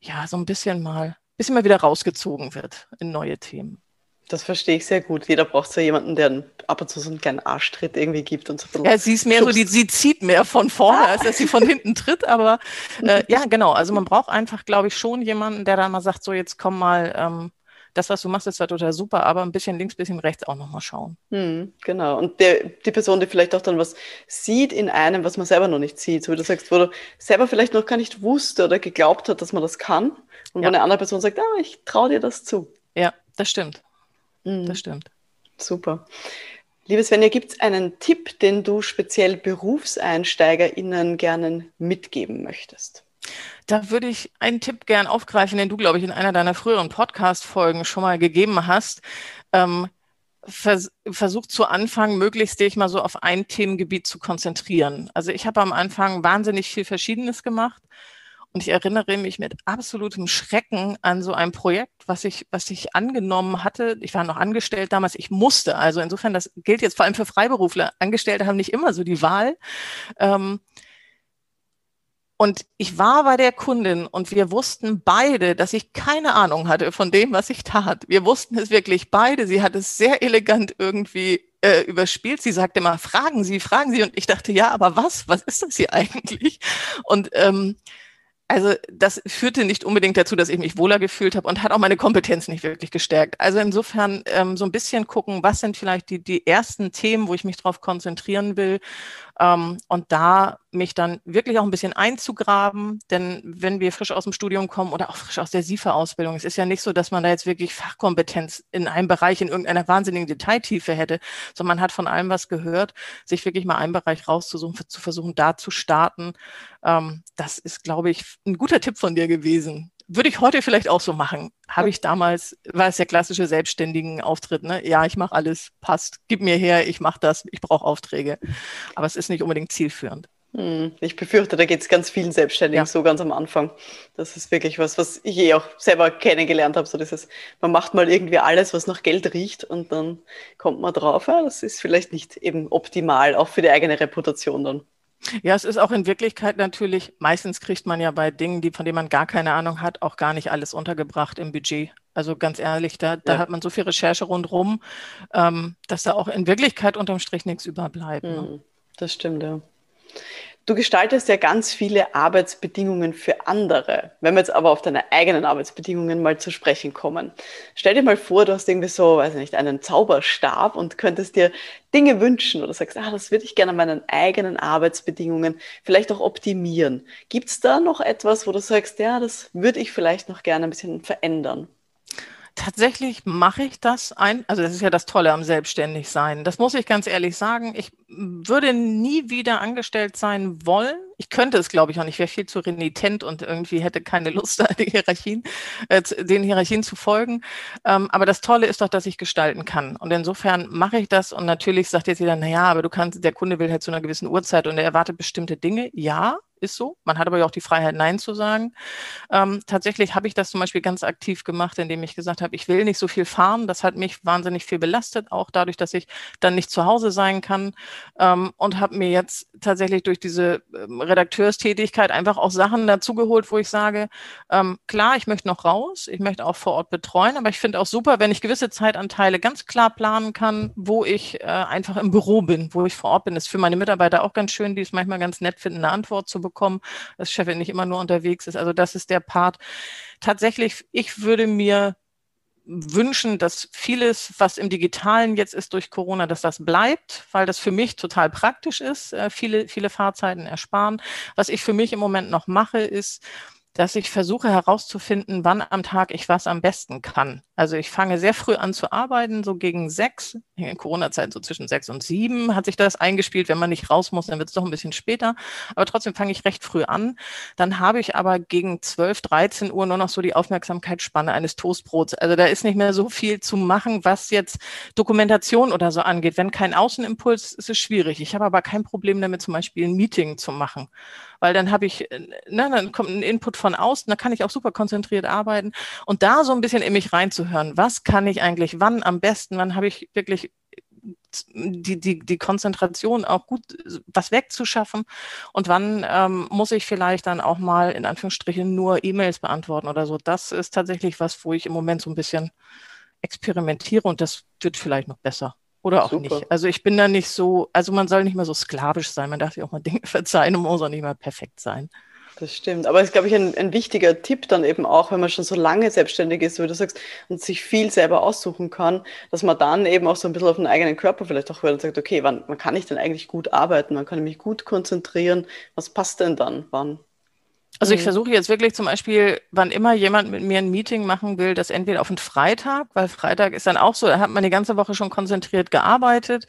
ja so ein bisschen mal, bisschen mal wieder rausgezogen wird in neue Themen. Das verstehe ich sehr gut. Jeder braucht so jemanden, der ab und zu so einen kleinen Arschtritt irgendwie gibt und so. Ja, sie ist mehr schubst. so, die, sie zieht mehr von vorne, als dass sie von hinten tritt. Aber äh, ja, genau. Also man braucht einfach, glaube ich, schon jemanden, der dann mal sagt, so jetzt komm mal, ähm, das, was du machst, ist zwar total super, aber ein bisschen links, ein bisschen rechts auch nochmal schauen. Hm, genau. Und der, die Person, die vielleicht auch dann was sieht in einem, was man selber noch nicht sieht, so wie du sagst, wo du selber vielleicht noch gar nicht wusste oder geglaubt hat, dass man das kann. Und ja. wo eine andere Person sagt, ah, ich traue dir das zu. Ja, das stimmt. Mhm. Das stimmt. Super. Liebe Svenja, gibt es einen Tipp, den du speziell BerufseinsteigerInnen gerne mitgeben möchtest? Da würde ich einen Tipp gern aufgreifen, den du, glaube ich, in einer deiner früheren Podcast-Folgen schon mal gegeben hast. Ähm, vers versucht zu Anfang, möglichst dich mal so auf ein Themengebiet zu konzentrieren. Also ich habe am Anfang wahnsinnig viel Verschiedenes gemacht und ich erinnere mich mit absolutem Schrecken an so ein Projekt, was ich, was ich angenommen hatte. Ich war noch angestellt damals, ich musste. Also insofern, das gilt jetzt vor allem für Freiberufler. Angestellte haben nicht immer so die Wahl. Ähm, und ich war bei der Kundin und wir wussten beide, dass ich keine Ahnung hatte von dem, was ich tat. Wir wussten es wirklich beide. Sie hat es sehr elegant irgendwie äh, überspielt. Sie sagte immer, fragen Sie, fragen Sie. Und ich dachte, ja, aber was? Was ist das hier eigentlich? Und ähm, also das führte nicht unbedingt dazu, dass ich mich wohler gefühlt habe und hat auch meine Kompetenz nicht wirklich gestärkt. Also insofern ähm, so ein bisschen gucken, was sind vielleicht die, die ersten Themen, wo ich mich darauf konzentrieren will ähm, und da mich dann wirklich auch ein bisschen einzugraben. Denn wenn wir frisch aus dem Studium kommen oder auch frisch aus der SIFA-Ausbildung, es ist ja nicht so, dass man da jetzt wirklich Fachkompetenz in einem Bereich in irgendeiner wahnsinnigen Detailtiefe hätte, sondern man hat von allem was gehört, sich wirklich mal einen Bereich rauszusuchen, zu versuchen, da zu starten. Ähm, das ist, glaube ich, ein guter Tipp von dir gewesen würde ich heute vielleicht auch so machen. Habe ich damals, war es der klassische selbstständigen Auftritt, ne? Ja, ich mache alles, passt, gib mir her, ich mache das, ich brauche Aufträge. Aber es ist nicht unbedingt zielführend. Hm, ich befürchte, da geht es ganz vielen Selbstständigen ja. so ganz am Anfang. Das ist wirklich was, was ich eh auch selber kennengelernt habe. So dieses, man macht mal irgendwie alles, was nach Geld riecht und dann kommt man drauf, ja, das ist vielleicht nicht eben optimal, auch für die eigene Reputation dann. Ja, es ist auch in Wirklichkeit natürlich, meistens kriegt man ja bei Dingen, die, von denen man gar keine Ahnung hat, auch gar nicht alles untergebracht im Budget. Also ganz ehrlich, da, da hat man so viel Recherche rundherum, ähm, dass da auch in Wirklichkeit unterm Strich nichts überbleibt. Ne? Hm, das stimmt, ja. Du gestaltest ja ganz viele Arbeitsbedingungen für andere. Wenn wir jetzt aber auf deine eigenen Arbeitsbedingungen mal zu sprechen kommen. Stell dir mal vor, du hast irgendwie so, weiß ich nicht, einen Zauberstab und könntest dir Dinge wünschen oder sagst, ah, das würde ich gerne an meinen eigenen Arbeitsbedingungen vielleicht auch optimieren. Gibt es da noch etwas, wo du sagst, ja, das würde ich vielleicht noch gerne ein bisschen verändern? Tatsächlich mache ich das ein, also das ist ja das Tolle am Selbstständigsein. Das muss ich ganz ehrlich sagen. Ich würde nie wieder angestellt sein wollen. Ich könnte es, glaube ich, auch nicht. Ich wäre viel zu renitent und irgendwie hätte keine Lust, die Hierarchien, äh, den Hierarchien zu folgen. Ähm, aber das Tolle ist doch, dass ich gestalten kann. Und insofern mache ich das. Und natürlich sagt jetzt jeder, na ja, aber du kannst, der Kunde will halt zu einer gewissen Uhrzeit und er erwartet bestimmte Dinge. Ja, ist so. Man hat aber ja auch die Freiheit, Nein zu sagen. Ähm, tatsächlich habe ich das zum Beispiel ganz aktiv gemacht, indem ich gesagt habe, ich will nicht so viel fahren. Das hat mich wahnsinnig viel belastet, auch dadurch, dass ich dann nicht zu Hause sein kann. Ähm, und habe mir jetzt tatsächlich durch diese ähm, Redakteurstätigkeit einfach auch Sachen dazugeholt, wo ich sage, ähm, klar, ich möchte noch raus, ich möchte auch vor Ort betreuen, aber ich finde auch super, wenn ich gewisse Zeitanteile ganz klar planen kann, wo ich äh, einfach im Büro bin, wo ich vor Ort bin. Das ist für meine Mitarbeiter auch ganz schön, die es manchmal ganz nett finden, eine Antwort zu bekommen bekommen, dass Chefin nicht immer nur unterwegs ist. Also das ist der Part. Tatsächlich, ich würde mir wünschen, dass vieles, was im Digitalen jetzt ist durch Corona, dass das bleibt, weil das für mich total praktisch ist, äh, viele, viele Fahrzeiten ersparen. Was ich für mich im Moment noch mache, ist, dass ich versuche herauszufinden, wann am Tag ich was am besten kann. Also ich fange sehr früh an zu arbeiten, so gegen sechs. In Corona-Zeit so zwischen sechs und sieben hat sich das eingespielt. Wenn man nicht raus muss, dann wird es doch ein bisschen später. Aber trotzdem fange ich recht früh an. Dann habe ich aber gegen zwölf, dreizehn Uhr nur noch so die Aufmerksamkeitsspanne eines Toastbrots. Also da ist nicht mehr so viel zu machen, was jetzt Dokumentation oder so angeht. Wenn kein Außenimpuls ist es schwierig. Ich habe aber kein Problem damit, zum Beispiel ein Meeting zu machen weil dann habe ich, äh, ne, dann kommt ein Input von außen, da kann ich auch super konzentriert arbeiten und da so ein bisschen in mich reinzuhören, was kann ich eigentlich, wann am besten, wann habe ich wirklich die, die, die Konzentration auch gut was wegzuschaffen und wann ähm, muss ich vielleicht dann auch mal in Anführungsstrichen nur E-Mails beantworten oder so. Das ist tatsächlich was, wo ich im Moment so ein bisschen experimentiere und das wird vielleicht noch besser. Oder auch Super. nicht. Also ich bin da nicht so, also man soll nicht mehr so sklavisch sein, man darf sich auch mal Dinge verzeihen und muss auch nicht mal perfekt sein. Das stimmt. Aber es ist, glaube ich, ein, ein, wichtiger Tipp dann eben auch, wenn man schon so lange selbstständig ist, wie du sagst, und sich viel selber aussuchen kann, dass man dann eben auch so ein bisschen auf den eigenen Körper vielleicht auch hört und sagt, okay, wann, wann kann ich denn eigentlich gut arbeiten? Wann kann ich mich gut konzentrieren? Was passt denn dann? Wann? Also ich mhm. versuche jetzt wirklich zum Beispiel, wann immer jemand mit mir ein Meeting machen will, das entweder auf einen Freitag, weil Freitag ist dann auch so, da hat man die ganze Woche schon konzentriert gearbeitet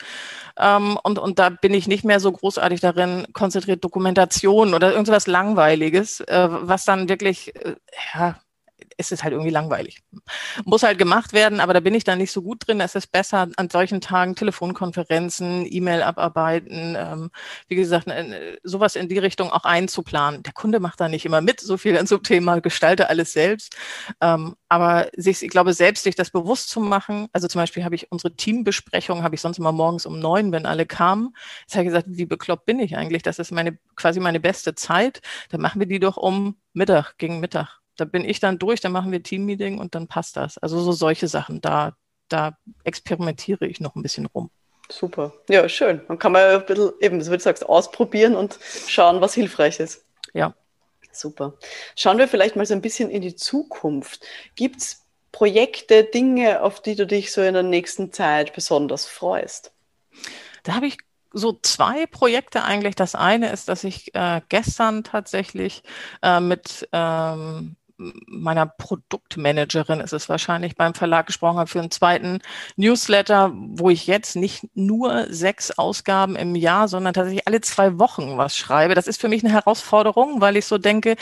ähm, und, und da bin ich nicht mehr so großartig darin, konzentriert Dokumentation oder irgendwas Langweiliges, äh, was dann wirklich, äh, ja, ist es halt irgendwie langweilig. Muss halt gemacht werden, aber da bin ich dann nicht so gut drin. Es ist besser, an solchen Tagen Telefonkonferenzen, E-Mail abarbeiten, ähm, wie gesagt, sowas in die Richtung auch einzuplanen. Der Kunde macht da nicht immer mit, so viel einem Thema, gestalte alles selbst. Ähm, aber sich, ich glaube, selbst sich das bewusst zu machen, also zum Beispiel habe ich unsere Teambesprechung, habe ich sonst immer morgens um neun, wenn alle kamen. Jetzt habe ich gesagt, wie bekloppt bin ich eigentlich? Das ist meine, quasi meine beste Zeit. Dann machen wir die doch um Mittag, gegen Mittag da bin ich dann durch, dann machen wir Teammeeting und dann passt das. Also so solche Sachen, da, da experimentiere ich noch ein bisschen rum. Super. Ja, schön. Dann kann man ein bisschen eben, so wie du sagst, ausprobieren und schauen, was hilfreich ist. Ja. Super. Schauen wir vielleicht mal so ein bisschen in die Zukunft. Gibt es Projekte, Dinge, auf die du dich so in der nächsten Zeit besonders freust? Da habe ich so zwei Projekte eigentlich. Das eine ist, dass ich äh, gestern tatsächlich äh, mit ähm, meiner Produktmanagerin ist es wahrscheinlich beim Verlag gesprochen habe für einen zweiten Newsletter, wo ich jetzt nicht nur sechs Ausgaben im Jahr, sondern tatsächlich alle zwei Wochen was schreibe. Das ist für mich eine Herausforderung, weil ich so denke,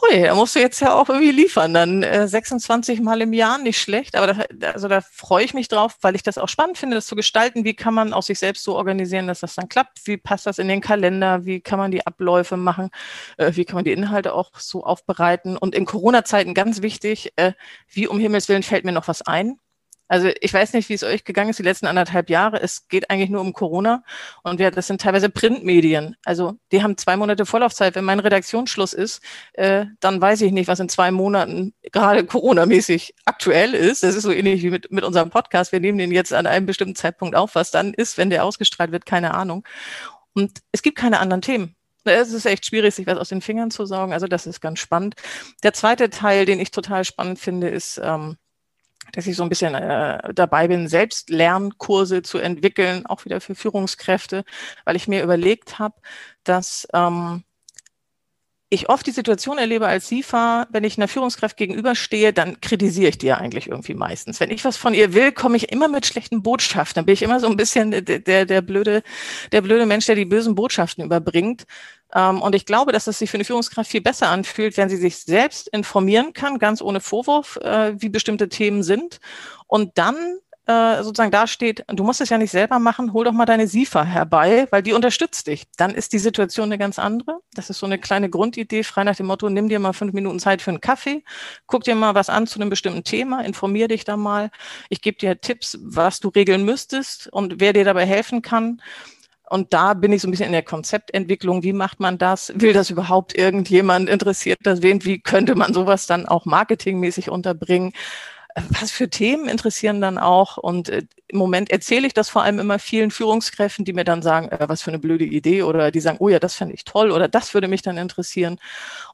Hui, da musst du jetzt ja auch irgendwie liefern. Dann äh, 26 Mal im Jahr, nicht schlecht. Aber da, also da freue ich mich drauf, weil ich das auch spannend finde, das zu gestalten. Wie kann man auch sich selbst so organisieren, dass das dann klappt? Wie passt das in den Kalender? Wie kann man die Abläufe machen? Äh, wie kann man die Inhalte auch so aufbereiten? Und in Corona-Zeiten ganz wichtig, äh, wie um Himmels Willen fällt mir noch was ein? Also ich weiß nicht, wie es euch gegangen ist die letzten anderthalb Jahre. Es geht eigentlich nur um Corona und wir, das sind teilweise Printmedien. Also die haben zwei Monate Vorlaufzeit. Wenn mein Redaktionsschluss ist, äh, dann weiß ich nicht, was in zwei Monaten gerade Corona-mäßig aktuell ist. Das ist so ähnlich wie mit, mit unserem Podcast. Wir nehmen den jetzt an einem bestimmten Zeitpunkt auf. Was dann ist, wenn der ausgestrahlt wird, keine Ahnung. Und es gibt keine anderen Themen. Es ist echt schwierig, sich was aus den Fingern zu saugen. Also das ist ganz spannend. Der zweite Teil, den ich total spannend finde, ist ähm, dass ich so ein bisschen äh, dabei bin, selbst Lernkurse zu entwickeln, auch wieder für Führungskräfte, weil ich mir überlegt habe, dass ähm, ich oft die Situation erlebe als SIFA, wenn ich einer Führungskraft gegenüberstehe, dann kritisiere ich die ja eigentlich irgendwie meistens. Wenn ich was von ihr will, komme ich immer mit schlechten Botschaften. Dann bin ich immer so ein bisschen der, der, der blöde, der blöde Mensch, der die bösen Botschaften überbringt. Ähm, und ich glaube, dass es sich für eine Führungskraft viel besser anfühlt, wenn sie sich selbst informieren kann, ganz ohne Vorwurf, äh, wie bestimmte Themen sind. Und dann äh, sozusagen da steht, du musst es ja nicht selber machen, hol doch mal deine SIFA herbei, weil die unterstützt dich. Dann ist die Situation eine ganz andere. Das ist so eine kleine Grundidee, frei nach dem Motto, nimm dir mal fünf Minuten Zeit für einen Kaffee, guck dir mal was an zu einem bestimmten Thema, informier dich da mal. Ich gebe dir Tipps, was du regeln müsstest und wer dir dabei helfen kann. Und da bin ich so ein bisschen in der Konzeptentwicklung. Wie macht man das? Will das überhaupt irgendjemand interessiert das wen? Wie könnte man sowas dann auch marketingmäßig unterbringen? Was für Themen interessieren dann auch? Und äh, im Moment erzähle ich das vor allem immer vielen Führungskräften, die mir dann sagen, äh, was für eine blöde Idee oder die sagen, oh ja, das fände ich toll oder das würde mich dann interessieren.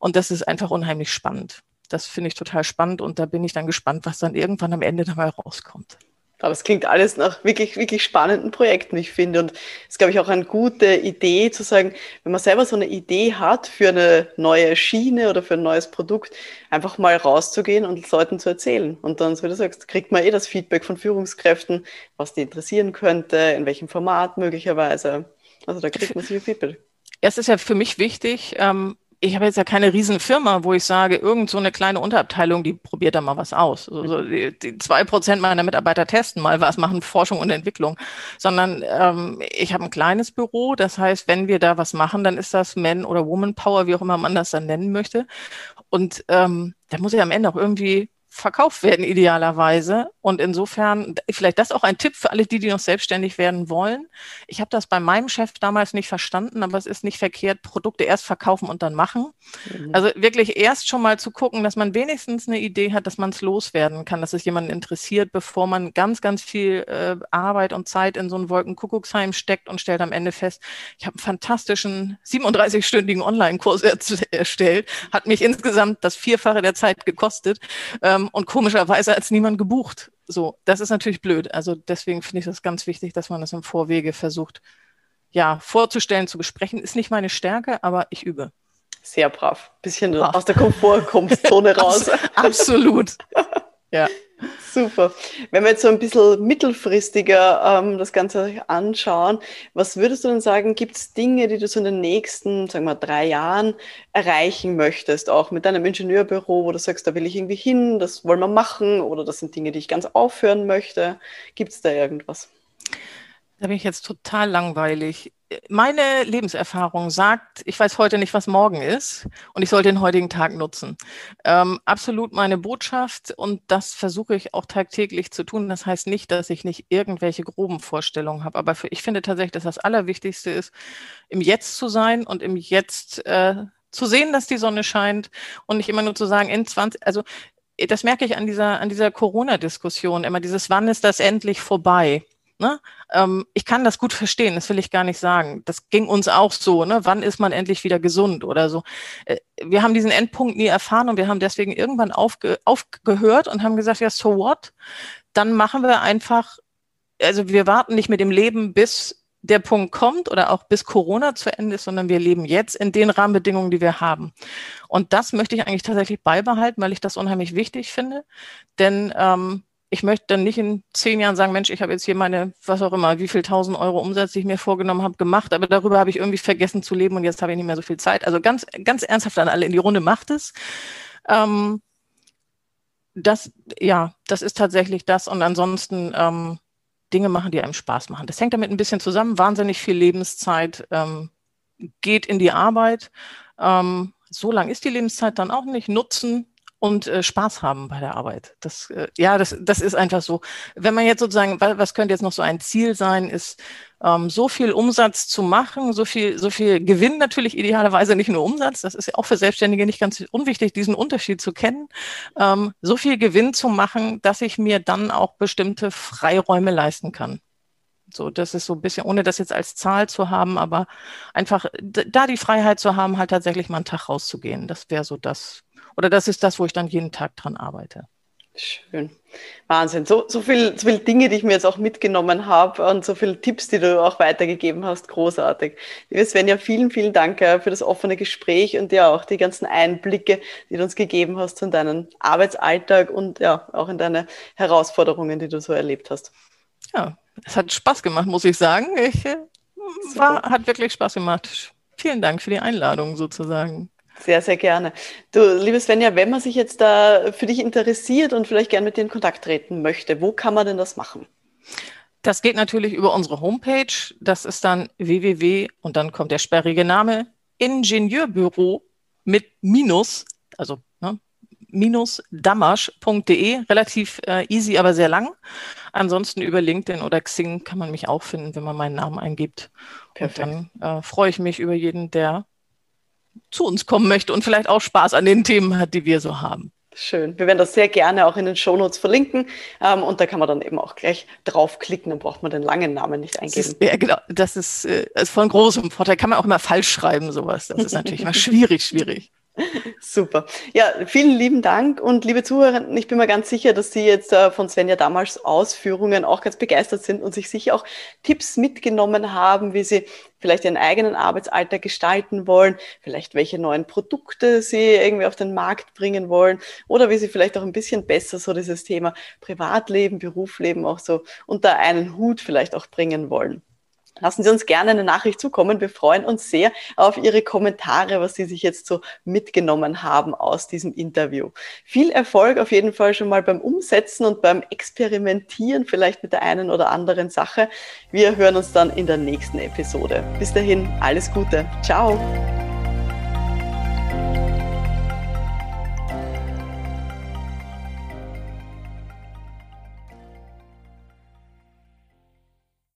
Und das ist einfach unheimlich spannend. Das finde ich total spannend und da bin ich dann gespannt, was dann irgendwann am Ende dabei rauskommt. Aber es klingt alles nach wirklich, wirklich spannenden Projekten, ich finde. Und es ist, glaube ich, auch eine gute Idee zu sagen, wenn man selber so eine Idee hat für eine neue Schiene oder für ein neues Produkt, einfach mal rauszugehen und Leuten zu erzählen. Und dann, so wie du sagst, kriegt man eh das Feedback von Führungskräften, was die interessieren könnte, in welchem Format möglicherweise. Also da kriegt man sicher Feedback. Es ist ja für mich wichtig, ähm, ich habe jetzt ja keine Riesenfirma, wo ich sage, irgend so eine kleine Unterabteilung, die probiert da mal was aus. Also die, die zwei Prozent meiner Mitarbeiter testen mal was, machen Forschung und Entwicklung. Sondern ähm, ich habe ein kleines Büro. Das heißt, wenn wir da was machen, dann ist das Man- oder Woman Power, wie auch immer man das dann nennen möchte. Und ähm, da muss ich am Ende auch irgendwie verkauft werden, idealerweise. Und insofern, vielleicht das auch ein Tipp für alle die, die noch selbstständig werden wollen. Ich habe das bei meinem Chef damals nicht verstanden, aber es ist nicht verkehrt, Produkte erst verkaufen und dann machen. Mhm. Also wirklich erst schon mal zu gucken, dass man wenigstens eine Idee hat, dass man es loswerden kann, dass es jemanden interessiert, bevor man ganz, ganz viel äh, Arbeit und Zeit in so einen Wolkenkuckucksheim steckt und stellt am Ende fest, ich habe einen fantastischen 37-stündigen Online-Kurs erstellt, hat mich insgesamt das Vierfache der Zeit gekostet. Ähm, ähm, und komischerweise hat es niemand gebucht. So, das ist natürlich blöd. Also deswegen finde ich das ganz wichtig, dass man das im Vorwege versucht, ja, vorzustellen, zu besprechen. Ist nicht meine Stärke, aber ich übe. Sehr brav. Bisschen brav. aus der Komfortzone raus. Absolut. ja. Super. Wenn wir jetzt so ein bisschen mittelfristiger ähm, das Ganze anschauen, was würdest du denn sagen, gibt es Dinge, die du so in den nächsten, sagen wir, drei Jahren erreichen möchtest, auch mit deinem Ingenieurbüro, wo du sagst, da will ich irgendwie hin, das wollen wir machen oder das sind Dinge, die ich ganz aufhören möchte. Gibt es da irgendwas? Da bin ich jetzt total langweilig meine Lebenserfahrung sagt, ich weiß heute nicht, was morgen ist und ich soll den heutigen Tag nutzen. Ähm, absolut meine Botschaft und das versuche ich auch tagtäglich zu tun. Das heißt nicht, dass ich nicht irgendwelche groben Vorstellungen habe, aber für, ich finde tatsächlich, dass das Allerwichtigste ist, im Jetzt zu sein und im Jetzt äh, zu sehen, dass die Sonne scheint und nicht immer nur zu sagen, in 20, also das merke ich an dieser, an dieser Corona-Diskussion immer, dieses, wann ist das endlich vorbei? Ne? Ähm, ich kann das gut verstehen, das will ich gar nicht sagen. Das ging uns auch so. Ne? Wann ist man endlich wieder gesund oder so? Äh, wir haben diesen Endpunkt nie erfahren und wir haben deswegen irgendwann aufge aufgehört und haben gesagt, ja, so what? Dann machen wir einfach, also wir warten nicht mit dem Leben, bis der Punkt kommt oder auch bis Corona zu Ende ist, sondern wir leben jetzt in den Rahmenbedingungen, die wir haben. Und das möchte ich eigentlich tatsächlich beibehalten, weil ich das unheimlich wichtig finde. Denn ähm, ich möchte dann nicht in zehn Jahren sagen, Mensch, ich habe jetzt hier meine, was auch immer, wie viel tausend Euro Umsatz, die ich mir vorgenommen habe, gemacht, aber darüber habe ich irgendwie vergessen zu leben und jetzt habe ich nicht mehr so viel Zeit. Also ganz, ganz ernsthaft an alle in die Runde macht es. Ähm, das, ja, das ist tatsächlich das. Und ansonsten ähm, Dinge machen, die einem Spaß machen. Das hängt damit ein bisschen zusammen. Wahnsinnig viel Lebenszeit ähm, geht in die Arbeit. Ähm, so lang ist die Lebenszeit dann auch nicht. Nutzen und äh, Spaß haben bei der Arbeit. Das, äh, ja, das, das ist einfach so. Wenn man jetzt sozusagen, was könnte jetzt noch so ein Ziel sein, ist, ähm, so viel Umsatz zu machen, so viel, so viel Gewinn natürlich idealerweise nicht nur Umsatz, das ist ja auch für Selbstständige nicht ganz unwichtig, diesen Unterschied zu kennen, ähm, so viel Gewinn zu machen, dass ich mir dann auch bestimmte Freiräume leisten kann. So, das ist so ein bisschen, ohne das jetzt als Zahl zu haben, aber einfach da die Freiheit zu haben, halt tatsächlich mal einen Tag rauszugehen. Das wäre so das, oder das ist das, wo ich dann jeden Tag dran arbeite. Schön. Wahnsinn. So, so viel, so viel Dinge, die ich mir jetzt auch mitgenommen habe und so viele Tipps, die du auch weitergegeben hast. Großartig. Liebe Svenja, vielen, vielen Dank äh, für das offene Gespräch und ja auch die ganzen Einblicke, die du uns gegeben hast in deinen Arbeitsalltag und ja auch in deine Herausforderungen, die du so erlebt hast. Ja, es hat Spaß gemacht, muss ich sagen. Ich, äh, war, hat wirklich Spaß gemacht. Vielen Dank für die Einladung sozusagen. Sehr, sehr gerne. Du, liebe Svenja, wenn man sich jetzt da für dich interessiert und vielleicht gerne mit dir in Kontakt treten möchte, wo kann man denn das machen? Das geht natürlich über unsere Homepage. Das ist dann www und dann kommt der sperrige Name Ingenieurbüro mit Minus, also ne, minus damasch.de. Relativ äh, easy, aber sehr lang. Ansonsten über LinkedIn oder Xing kann man mich auch finden, wenn man meinen Namen eingibt. Perfekt. Und dann äh, freue ich mich über jeden, der zu uns kommen möchte und vielleicht auch Spaß an den Themen hat, die wir so haben. Schön. Wir werden das sehr gerne auch in den Shownotes verlinken. Ähm, und da kann man dann eben auch gleich draufklicken, dann braucht man den langen Namen nicht eingeben. Das ist, ja, genau. Das ist, äh, ist von großem Vorteil. Kann man auch immer falsch schreiben, sowas. Das ist natürlich immer schwierig, schwierig. Super. Ja, vielen lieben Dank und liebe Zuhörer, ich bin mir ganz sicher, dass Sie jetzt äh, von Svenja damals Ausführungen auch ganz begeistert sind und sich sicher auch Tipps mitgenommen haben, wie Sie vielleicht Ihren eigenen Arbeitsalltag gestalten wollen, vielleicht welche neuen Produkte Sie irgendwie auf den Markt bringen wollen oder wie Sie vielleicht auch ein bisschen besser so dieses Thema Privatleben, Berufsleben auch so unter einen Hut vielleicht auch bringen wollen. Lassen Sie uns gerne eine Nachricht zukommen. Wir freuen uns sehr auf Ihre Kommentare, was Sie sich jetzt so mitgenommen haben aus diesem Interview. Viel Erfolg auf jeden Fall schon mal beim Umsetzen und beim Experimentieren vielleicht mit der einen oder anderen Sache. Wir hören uns dann in der nächsten Episode. Bis dahin, alles Gute. Ciao.